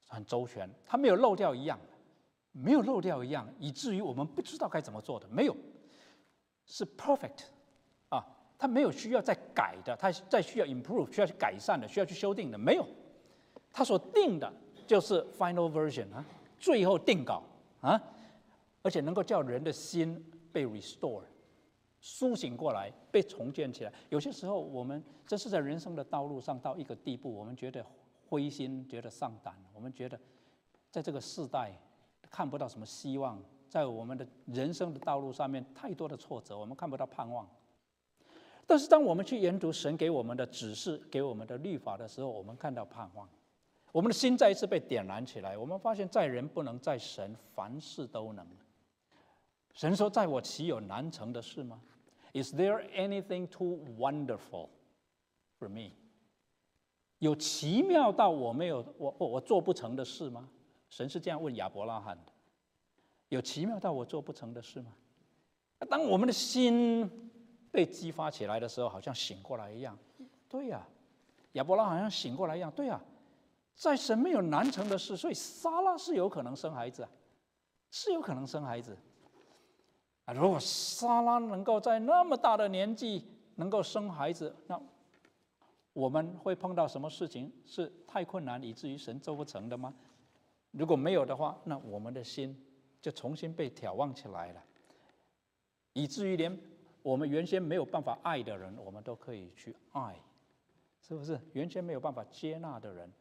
很周全。它没有漏掉一样，没有漏掉一样，以至于我们不知道该怎么做的，没有，是 perfect 啊，他没有需要再改的，他再需要 improve，需要去改善的，需要去修订的，没有。他所定的就是 final version 啊，最后定稿啊，而且能够叫人的心被 restore，苏醒过来，被重建起来。有些时候，我们这是在人生的道路上到一个地步，我们觉得灰心，觉得丧胆，我们觉得在这个世代看不到什么希望，在我们的人生的道路上面太多的挫折，我们看不到盼望。但是，当我们去研读神给我们的指示、给我们的律法的时候，我们看到盼望。我们的心再一次被点燃起来。我们发现，在人不能，在神凡事都能。神说：“在我岂有难成的事吗？”Is there anything too wonderful for me？有奇妙到我没有我我做不成的事吗？神是这样问亚伯拉罕的。有奇妙到我做不成的事吗？当我们的心被激发起来的时候，好像醒过来一样。对呀，亚伯拉好像醒过来一样。对呀。在神没有难成的事，所以撒拉是有可能生孩子，是有可能生孩子。啊，如果莎拉能够在那么大的年纪能够生孩子，那我们会碰到什么事情是太困难以至于神做不成的吗？如果没有的话，那我们的心就重新被挑旺起来了，以至于连我们原先没有办法爱的人，我们都可以去爱，是不是？原先没有办法接纳的人，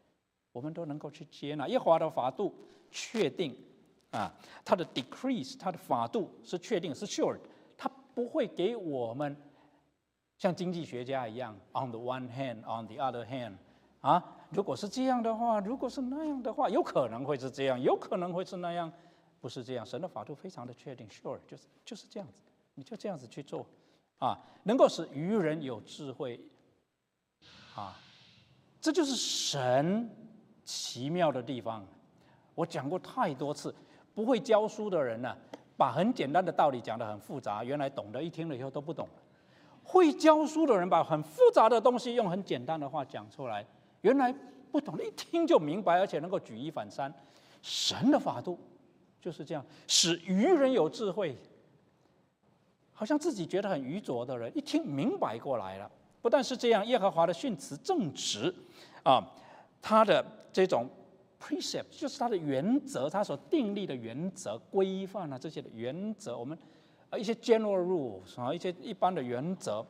我们都能够去接纳。耶和华的法度确定啊，他的 decrease，他的法度是确定，是 sure，他不会给我们像经济学家一样，on the one hand，on the other hand。啊，如果是这样的话，如果是那样的话，有可能会是这样，有可能会是那样，不是这样。神的法度非常的确定，sure，就是就是这样子，你就这样子去做，啊，能够使愚人有智慧，啊，这就是神奇妙的地方。我讲过太多次，不会教书的人呢，把很简单的道理讲得很复杂，原来懂得一听了以后都不懂。会教书的人把很复杂的东西用很简单的话讲出来。原来不懂的，一听就明白，而且能够举一反三。神的法度就是这样，使愚人有智慧。好像自己觉得很愚拙的人，一听明白过来了。不但是这样，耶和华的训词正直，啊，他的这种 precept 就是它的原则，它所订立的原则、规范啊这些的原则，我们啊一些 general rules 啊一些一般的原则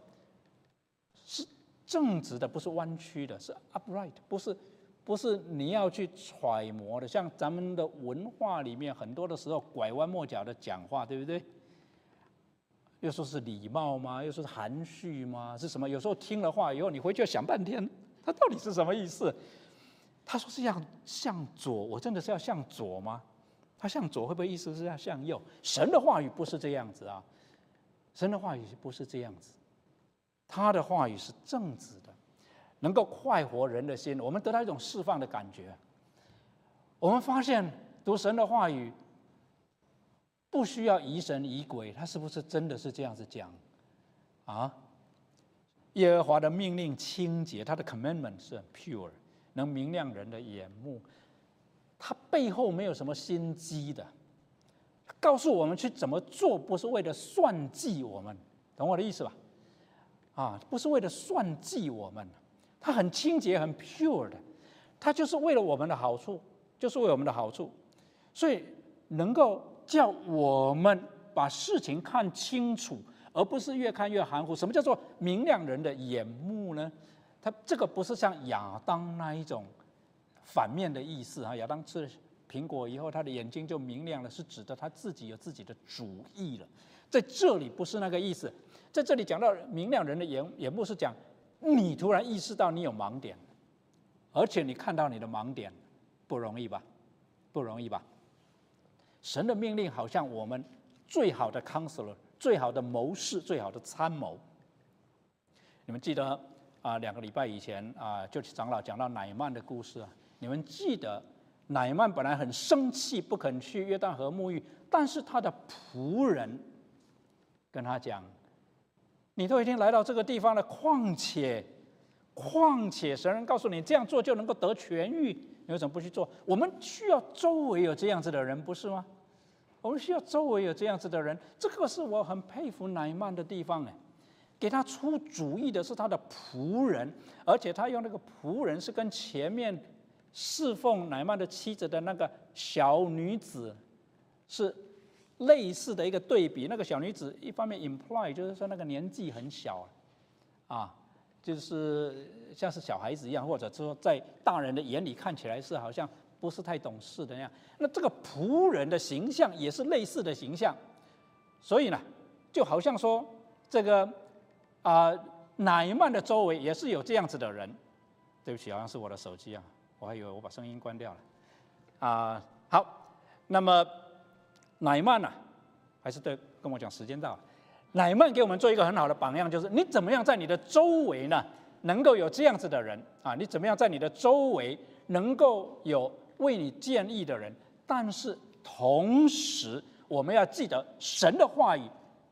是。正直的不是弯曲的，是 upright，不是不是你要去揣摩的。像咱们的文化里面，很多的时候拐弯抹角的讲话，对不对？又说是礼貌吗？又说是含蓄吗？是什么？有时候听了话以后，你回去要想半天，他到底是什么意思？他说是要向左，我真的是要向左吗？他向左会不会意思是要向右？神的话语不是这样子啊，神的话语不是这样子。他的话语是正直的，能够快活人的心。我们得到一种释放的感觉。我们发现读神的话语不需要疑神疑鬼，他是不是真的是这样子讲？啊，耶和华的命令清洁，他的 commandment 是 pure，能明亮人的眼目。他背后没有什么心机的，告诉我们去怎么做，不是为了算计我们，懂我的意思吧？啊，不是为了算计我们，它很清洁、很 pure 的，它就是为了我们的好处，就是为我们的好处，所以能够叫我们把事情看清楚，而不是越看越含糊。什么叫做明亮人的眼目呢？他这个不是像亚当那一种反面的意思啊。亚当吃了苹果以后，他的眼睛就明亮了，是指的他自己有自己的主意了。在这里不是那个意思。在这里讲到明亮人的眼眼目，是讲你突然意识到你有盲点，而且你看到你的盲点不容易吧？不容易吧？神的命令好像我们最好的 counselor、最好的谋士、最好的参谋。你们记得啊？两个礼拜以前啊，就是长老讲到乃曼的故事啊。你们记得乃曼本来很生气，不肯去约旦河沐浴，但是他的仆人跟他讲。你都已经来到这个地方了，况且，况且神人告诉你这样做就能够得痊愈，你为什么不去做？我们需要周围有这样子的人，不是吗？我们需要周围有这样子的人，这个是我很佩服乃曼的地方哎，给他出主意的是他的仆人，而且他用那个仆人是跟前面侍奉乃曼的妻子的那个小女子是。类似的一个对比，那个小女子一方面 imply 就是说那个年纪很小，啊，就是像是小孩子一样，或者说在大人的眼里看起来是好像不是太懂事的那样。那这个仆人的形象也是类似的形象，所以呢，就好像说这个啊，乃曼的周围也是有这样子的人。对不起，好像是我的手机啊，我还以为我把声音关掉了。啊，好，那么。乃曼呐，还是对跟我讲时间到了。乃曼给我们做一个很好的榜样，就是你怎么样在你的周围呢，能够有这样子的人啊？你怎么样在你的周围能够有为你建议的人？但是同时，我们要记得神的话语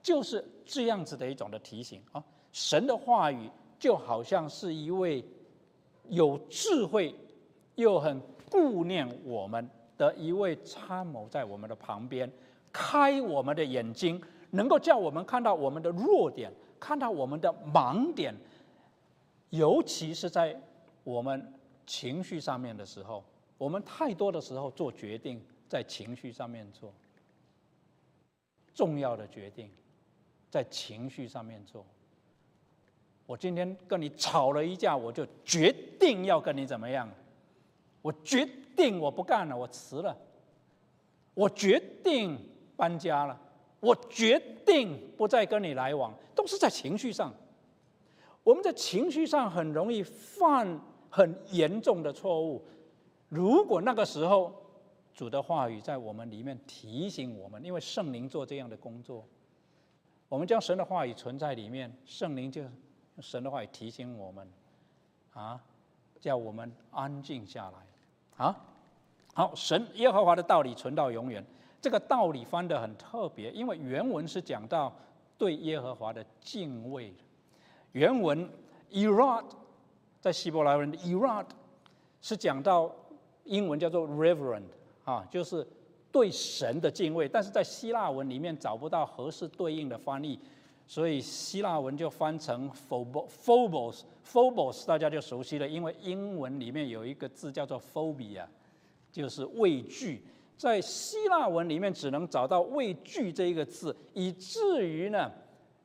就是这样子的一种的提醒啊。神的话语就好像是一位有智慧又很顾念我们。的一位参谋在我们的旁边，开我们的眼睛，能够叫我们看到我们的弱点，看到我们的盲点，尤其是在我们情绪上面的时候，我们太多的时候做决定在情绪上面做，重要的决定在情绪上面做。我今天跟你吵了一架，我就决定要跟你怎么样？我决定我不干了，我辞了。我决定搬家了，我决定不再跟你来往，都是在情绪上。我们在情绪上很容易犯很严重的错误。如果那个时候主的话语在我们里面提醒我们，因为圣灵做这样的工作，我们将神的话语存在里面，圣灵就。神的话也提醒我们，啊，叫我们安静下来，啊，好，神耶和华的道理存到永远。这个道理翻得很特别，因为原文是讲到对耶和华的敬畏。原文 “erad” 在希伯来文的 “erad” 是讲到英文叫做 “reverend” 啊，就是对神的敬畏。但是在希腊文里面找不到合适对应的翻译。所以希腊文就翻成 phobos，phobos 大家就熟悉了，因为英文里面有一个字叫做 phobia，就是畏惧。在希腊文里面只能找到畏惧这一个字，以至于呢，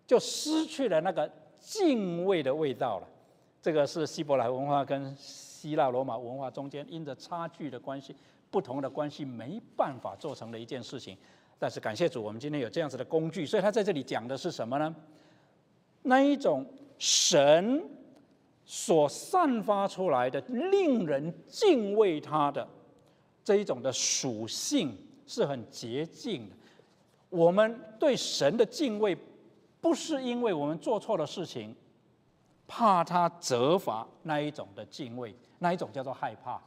就失去了那个敬畏的味道了。这个是希伯来文化跟希腊罗马文化中间因着差距的关系、不同的关系，没办法做成的一件事情。但是感谢主，我们今天有这样子的工具，所以他在这里讲的是什么呢？那一种神所散发出来的令人敬畏他的这一种的属性是很洁净的。我们对神的敬畏，不是因为我们做错了事情，怕他责罚那一种的敬畏，那一种叫做害怕。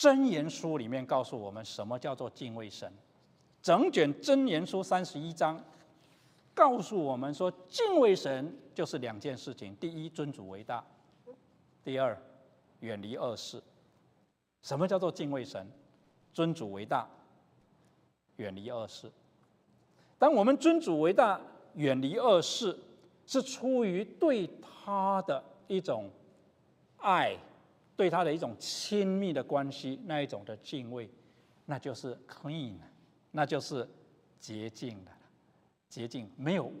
真言书里面告诉我们什么叫做敬畏神，整卷真言书三十一章告诉我们说，敬畏神就是两件事情：第一，尊主为大；第二，远离恶事。什么叫做敬畏神？尊主为大，远离恶事。当我们尊主为大，远离恶事，是出于对他的一种爱。对他的一种亲密的关系，那一种的敬畏，那就是 clean，那就是洁净的，洁净没有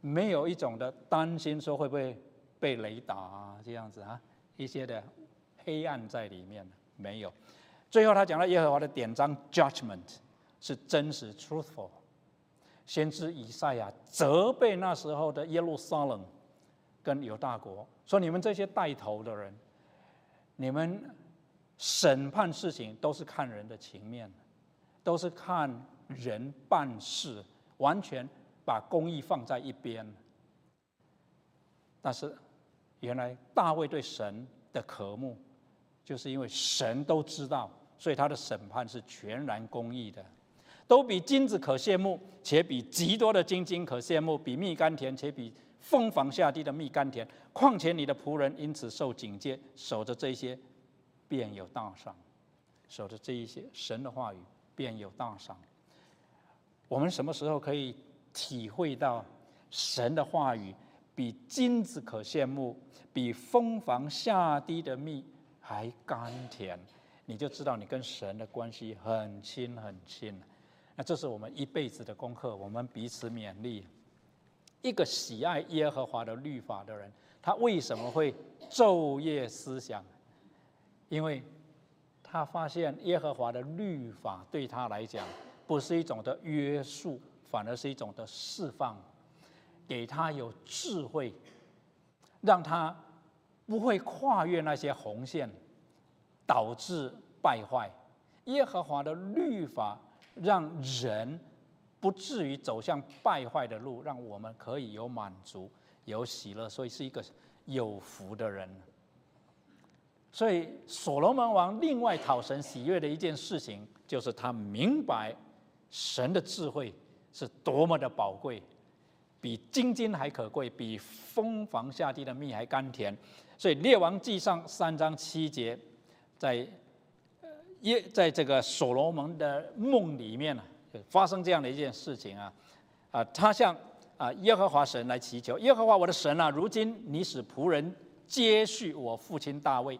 没有一种的担心说会不会被雷打啊这样子啊一些的黑暗在里面没有。最后他讲到耶和华的典章 judgment 是真实 truthful，先知以赛亚责备那时候的耶路撒冷跟犹大国，说你们这些带头的人。你们审判事情都是看人的情面，都是看人办事，完全把公义放在一边。但是，原来大卫对神的渴慕，就是因为神都知道，所以他的审判是全然公义的，都比金子可羡慕，且比极多的金金可羡慕，比蜜甘甜，且比。蜂房下地的蜜甘甜，况且你的仆人因此受警戒，守着这些，便有大赏；守着这一些神的话语，便有大赏。我们什么时候可以体会到神的话语比金子可羡慕，比蜂房下地的蜜还甘甜？你就知道你跟神的关系很亲很亲。那这是我们一辈子的功课，我们彼此勉励。一个喜爱耶和华的律法的人，他为什么会昼夜思想？因为他发现耶和华的律法对他来讲，不是一种的约束，反而是一种的释放，给他有智慧，让他不会跨越那些红线，导致败坏。耶和华的律法让人。不至于走向败坏的路，让我们可以有满足、有喜乐，所以是一个有福的人。所以所罗门王另外讨神喜悦的一件事情，就是他明白神的智慧是多么的宝贵，比金金还可贵，比蜂房下地的蜜还甘甜。所以列王记上三章七节，在耶在这个所罗门的梦里面呢。发生这样的一件事情啊，啊，他向啊耶和华神来祈求，耶和华我的神啊，如今你使仆人接续我父亲大卫，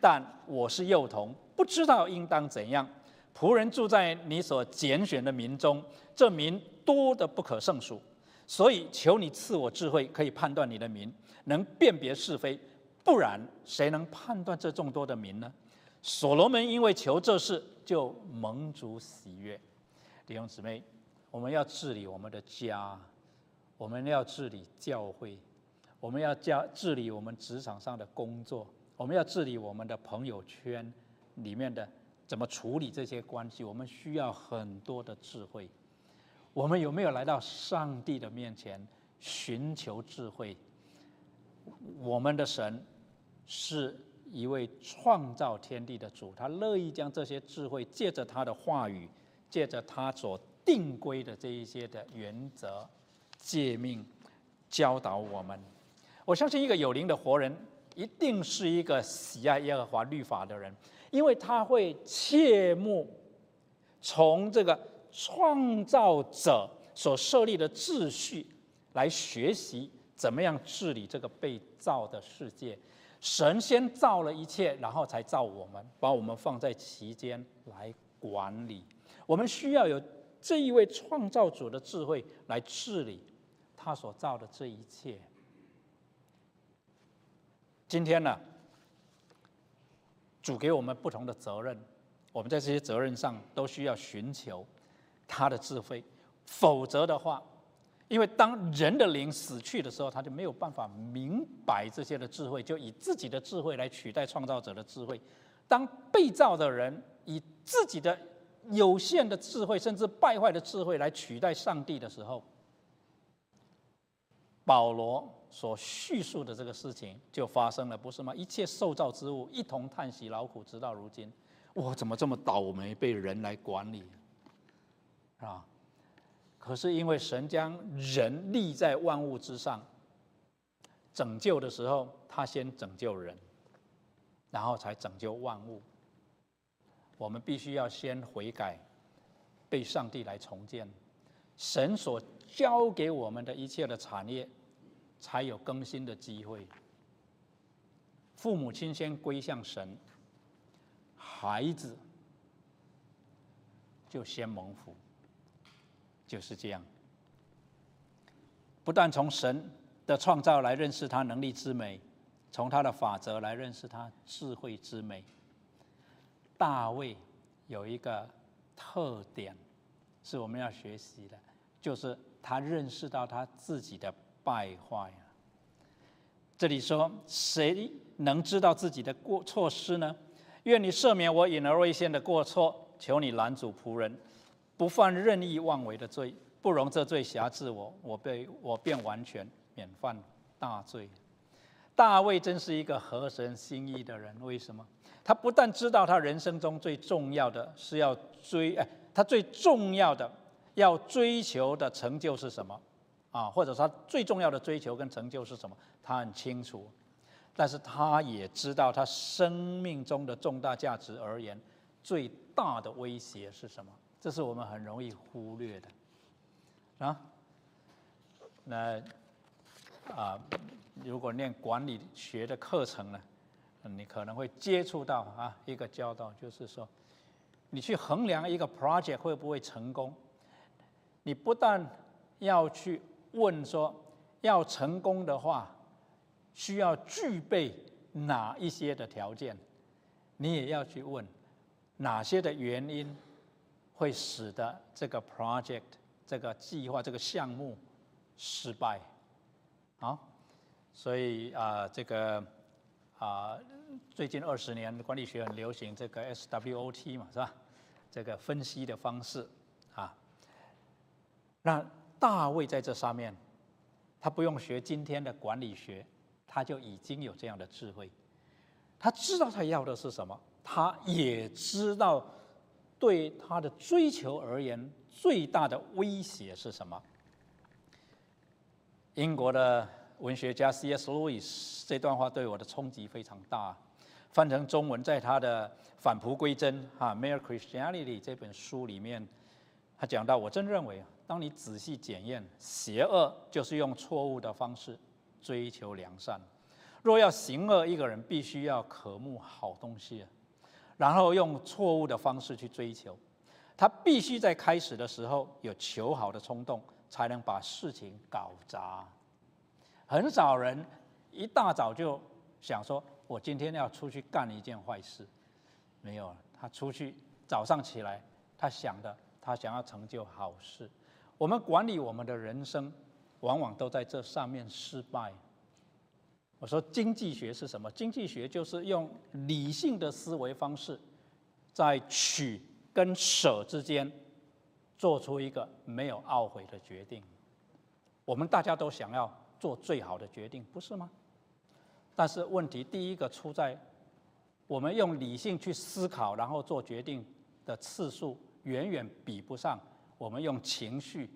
但我是幼童，不知道应当怎样。仆人住在你所拣选的民中，这民多得不可胜数，所以求你赐我智慧，可以判断你的民，能辨别是非。不然，谁能判断这众多的民呢？所罗门因为求这事，就蒙主喜悦。弟兄姊妹，我们要治理我们的家，我们要治理教会，我们要教治理我们职场上的工作，我们要治理我们的朋友圈里面的怎么处理这些关系。我们需要很多的智慧。我们有没有来到上帝的面前寻求智慧？我们的神。是一位创造天地的主，他乐意将这些智慧借着他的话语，借着他所定规的这一些的原则、诫命，教导我们。我相信一个有灵的活人，一定是一个喜爱耶和华律法的人，因为他会切慕从这个创造者所设立的秩序来学习，怎么样治理这个被造的世界。神先造了一切，然后才造我们，把我们放在其间来管理。我们需要有这一位创造主的智慧来治理他所造的这一切。今天呢，主给我们不同的责任，我们在这些责任上都需要寻求他的智慧，否则的话。因为当人的灵死去的时候，他就没有办法明白这些的智慧，就以自己的智慧来取代创造者的智慧。当被造的人以自己的有限的智慧，甚至败坏的智慧来取代上帝的时候，保罗所叙述的这个事情就发生了，不是吗？一切受造之物一同叹息劳苦，直到如今，我怎么这么倒霉，被人来管理，是吧？可是因为神将人立在万物之上，拯救的时候，他先拯救人，然后才拯救万物。我们必须要先悔改，被上帝来重建，神所交给我们的一切的产业，才有更新的机会。父母亲先归向神，孩子就先蒙福。就是这样，不但从神的创造来认识他能力之美，从他的法则来认识他智慧之美。大卫有一个特点，是我们要学习的，就是他认识到他自己的败坏这里说，谁能知道自己的过错失呢？愿你赦免我隐而未现的过错，求你拦阻仆人。不犯任意妄为的罪，不容这罪辖制我，我被我便完全免犯大罪。大卫真是一个合神心意的人，为什么？他不但知道他人生中最重要的是要追，哎，他最重要的要追求的成就是什么？啊，或者他最重要的追求跟成就是什么？他很清楚，但是他也知道他生命中的重大价值而言，最大的威胁是什么？这是我们很容易忽略的，啊，那啊，如果念管理学的课程呢，你可能会接触到啊一个教导，就是说，你去衡量一个 project 会不会成功，你不但要去问说，要成功的话，需要具备哪一些的条件，你也要去问哪些的原因。会使得这个 project 这个计划这个项目失败，啊，所以啊，这个啊，最近二十年管理学很流行这个 SWOT 嘛，是吧？这个分析的方式啊，那大卫在这上面，他不用学今天的管理学，他就已经有这样的智慧，他知道他要的是什么，他也知道。对他的追求而言，最大的威胁是什么？英国的文学家 C.S. Lewis 这段话对我的冲击非常大。翻成中文，在他的《返璞归真》哈《Mere Christianity》这本书里面，他讲到：我真认为啊，当你仔细检验，邪恶就是用错误的方式追求良善。若要行恶，一个人必须要渴慕好东西，然后用错误的方式去追求。他必须在开始的时候有求好的冲动，才能把事情搞砸。很少人一大早就想说：“我今天要出去干一件坏事。”没有，他出去早上起来，他想的，他想要成就好事。我们管理我们的人生，往往都在这上面失败。我说经济学是什么？经济学就是用理性的思维方式，在取跟舍之间，做出一个没有懊悔的决定。我们大家都想要做最好的决定，不是吗？但是问题第一个出在，我们用理性去思考，然后做决定的次数远远比不上我们用情绪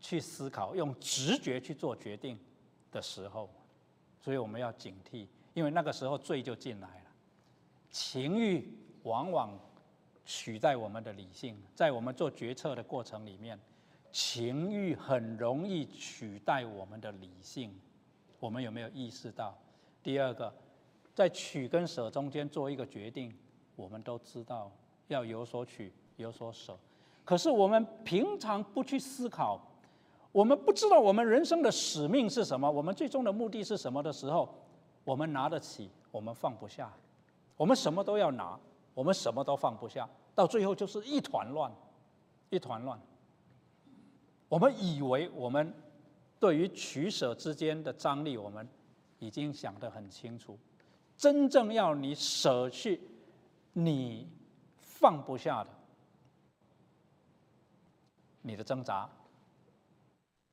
去思考、用直觉去做决定的时候。所以我们要警惕，因为那个时候罪就进来了。情欲往往取代我们的理性，在我们做决策的过程里面，情欲很容易取代我们的理性。我们有没有意识到？第二个，在取跟舍中间做一个决定，我们都知道要有所取，有所舍。可是我们平常不去思考。我们不知道我们人生的使命是什么，我们最终的目的是什么的时候，我们拿得起，我们放不下，我们什么都要拿，我们什么都放不下，到最后就是一团乱，一团乱。我们以为我们对于取舍之间的张力，我们已经想得很清楚，真正要你舍去，你放不下的，你的挣扎。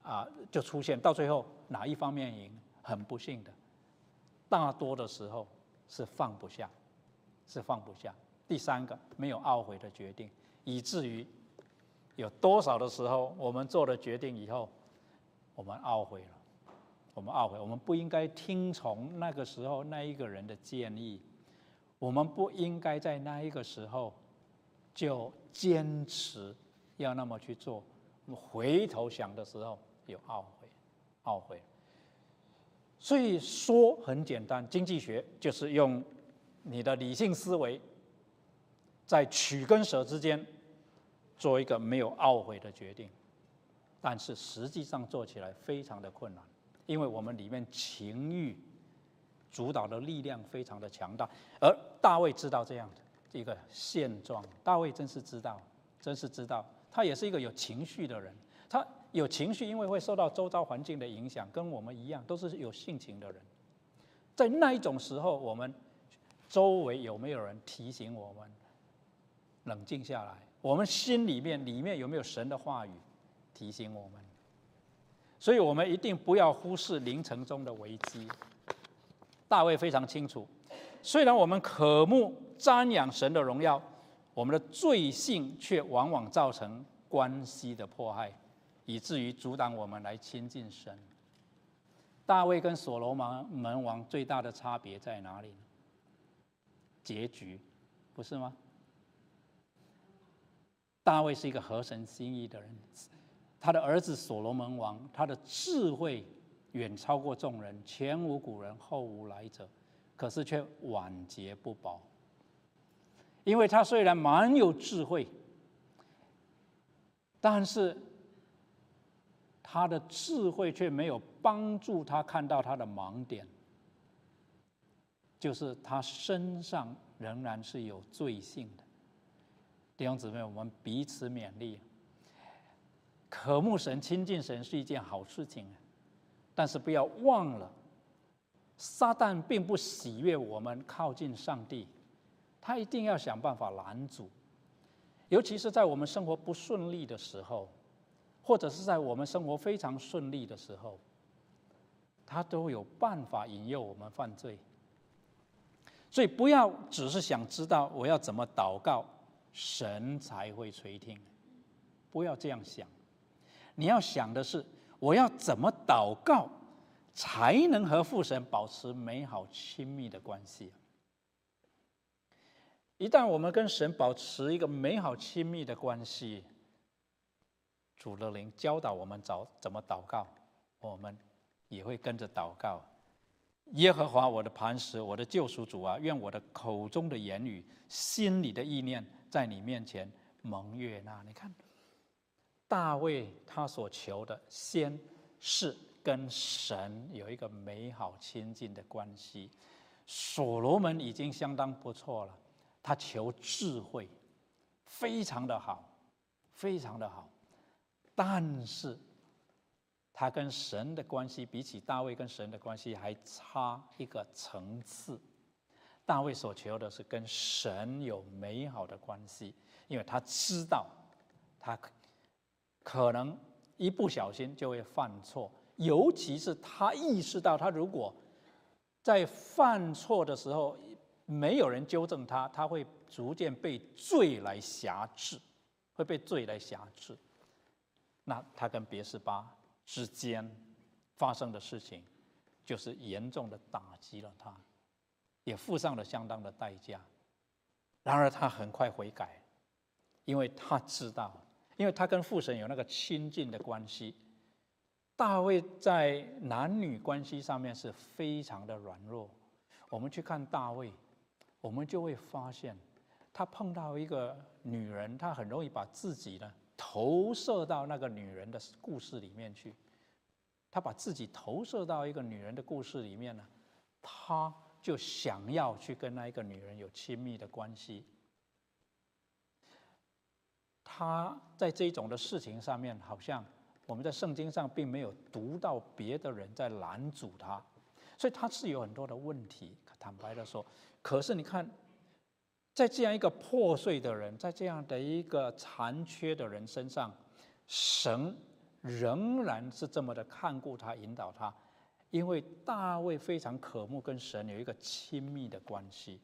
啊，就出现到最后哪一方面赢？很不幸的，大多的时候是放不下，是放不下。第三个，没有懊悔的决定，以至于有多少的时候，我们做了决定以后，我们懊悔了，我们懊悔，我们不应该听从那个时候那一个人的建议，我们不应该在那一个时候就坚持要那么去做。回头想的时候。有懊悔，懊悔。所以说很简单，经济学就是用你的理性思维，在取跟舍之间做一个没有懊悔的决定。但是实际上做起来非常的困难，因为我们里面情欲主导的力量非常的强大。而大卫知道这样的一个现状，大卫真是知道，真是知道，他也是一个有情绪的人，他。有情绪，因为会受到周遭环境的影响，跟我们一样，都是有性情的人。在那一种时候，我们周围有没有人提醒我们冷静下来？我们心里面里面有没有神的话语提醒我们？所以我们一定不要忽视凌晨中的危机。大卫非常清楚，虽然我们渴慕瞻仰神的荣耀，我们的罪性却往往造成关系的迫害。以至于阻挡我们来亲近神。大卫跟所罗门门王最大的差别在哪里？结局，不是吗？大卫是一个合神心意的人，他的儿子所罗门王，他的智慧远超过众人，前无古人后无来者，可是却晚节不保。因为他虽然蛮有智慧，但是。他的智慧却没有帮助他看到他的盲点，就是他身上仍然是有罪性的。弟兄姊妹，我们彼此勉励，渴慕神、亲近神是一件好事情，但是不要忘了，撒旦并不喜悦我们靠近上帝，他一定要想办法拦阻，尤其是在我们生活不顺利的时候。或者是在我们生活非常顺利的时候，他都有办法引诱我们犯罪。所以不要只是想知道我要怎么祷告，神才会垂听。不要这样想，你要想的是我要怎么祷告，才能和父神保持美好亲密的关系。一旦我们跟神保持一个美好亲密的关系，主的灵教导我们找怎么祷告，我们也会跟着祷告。耶和华我的磐石，我的救赎主啊，愿我的口中的言语、心里的意念，在你面前蒙悦纳。你看，大卫他所求的，先是跟神有一个美好亲近的关系。所罗门已经相当不错了，他求智慧，非常的好，非常的好，但是。他跟神的关系，比起大卫跟神的关系还差一个层次。大卫所求的是跟神有美好的关系，因为他知道他可能一不小心就会犯错，尤其是他意识到，他如果在犯错的时候没有人纠正他，他会逐渐被罪来辖制，会被罪来辖制。那他跟别是巴。之间发生的事情，就是严重的打击了他，也付上了相当的代价。然而他很快悔改，因为他知道，因为他跟父神有那个亲近的关系。大卫在男女关系上面是非常的软弱。我们去看大卫，我们就会发现，他碰到一个女人，他很容易把自己呢。投射到那个女人的故事里面去，他把自己投射到一个女人的故事里面呢，他就想要去跟那一个女人有亲密的关系。他在这种的事情上面，好像我们在圣经上并没有读到别的人在拦阻他，所以他是有很多的问题。坦白的说，可是你看。在这样一个破碎的人，在这样的一个残缺的人身上，神仍然是这么的看顾他、引导他，因为大卫非常渴慕跟神有一个亲密的关系。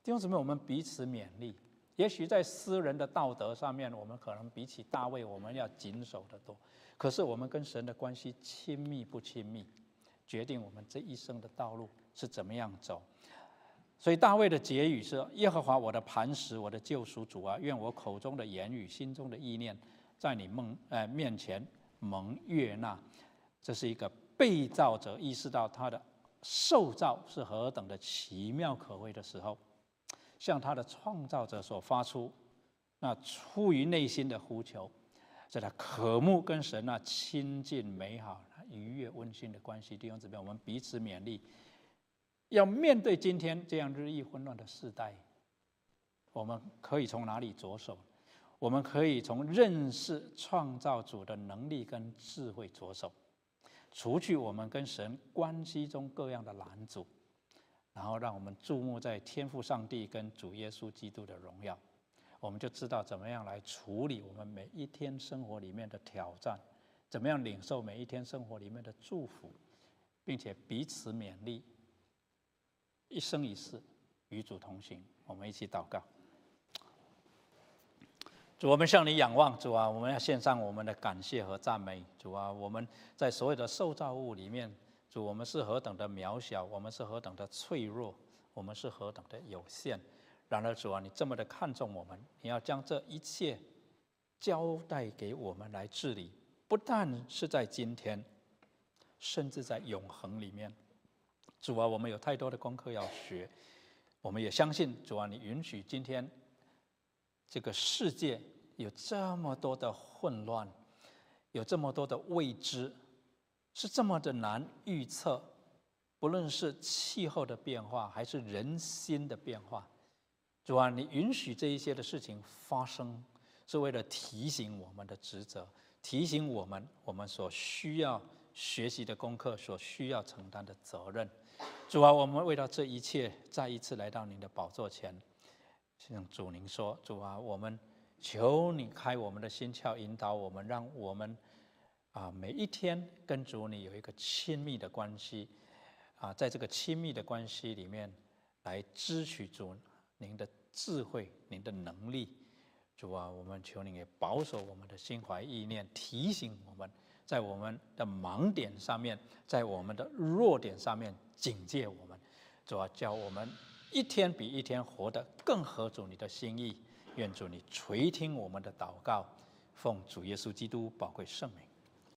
弟兄姊妹，我们彼此勉励。也许在私人的道德上面，我们可能比起大卫，我们要谨守得多。可是我们跟神的关系亲密不亲密，决定我们这一生的道路是怎么样走。所以大卫的结语是：耶和华我的磐石，我的救赎主啊，愿我口中的言语、心中的意念，在你梦呃面前蒙悦纳。这是一个被造者意识到他的受造是何等的奇妙可畏的时候，向他的创造者所发出那出于内心的呼求，在他渴慕跟神那亲近美好、愉悦温馨的关系。弟兄姊妹，我们彼此勉励。要面对今天这样日益混乱的时代，我们可以从哪里着手？我们可以从认识创造主的能力跟智慧着手，除去我们跟神关系中各样的拦阻，然后让我们注目在天赋上帝跟主耶稣基督的荣耀，我们就知道怎么样来处理我们每一天生活里面的挑战，怎么样领受每一天生活里面的祝福，并且彼此勉励。一生一世与主同行，我们一起祷告。主，我们向你仰望，主啊，我们要献上我们的感谢和赞美。主啊，我们在所有的受造物里面，主，我们是何等的渺小，我们是何等的脆弱，我们是何等的有限。然而，主啊，你这么的看重我们，你要将这一切交代给我们来治理，不但是在今天，甚至在永恒里面。主啊，我们有太多的功课要学，我们也相信主啊，你允许今天这个世界有这么多的混乱，有这么多的未知，是这么的难预测。不论是气候的变化，还是人心的变化，主啊，你允许这一些的事情发生，是为了提醒我们的职责，提醒我们我们所需要学习的功课，所需要承担的责任。主啊，我们为了这一切，再一次来到您的宝座前，向主您说：主啊，我们求你开我们的心窍，引导我们，让我们啊每一天跟主你有一个亲密的关系啊，在这个亲密的关系里面，来支取主您的智慧、您的能力。主啊，我们求您也保守我们的心怀意念，提醒我们在我们的盲点上面，在我们的弱点上面。警戒我们，主要叫我们一天比一天活得更合主你的心意。愿主你垂听我们的祷告，奉主耶稣基督宝贵圣名。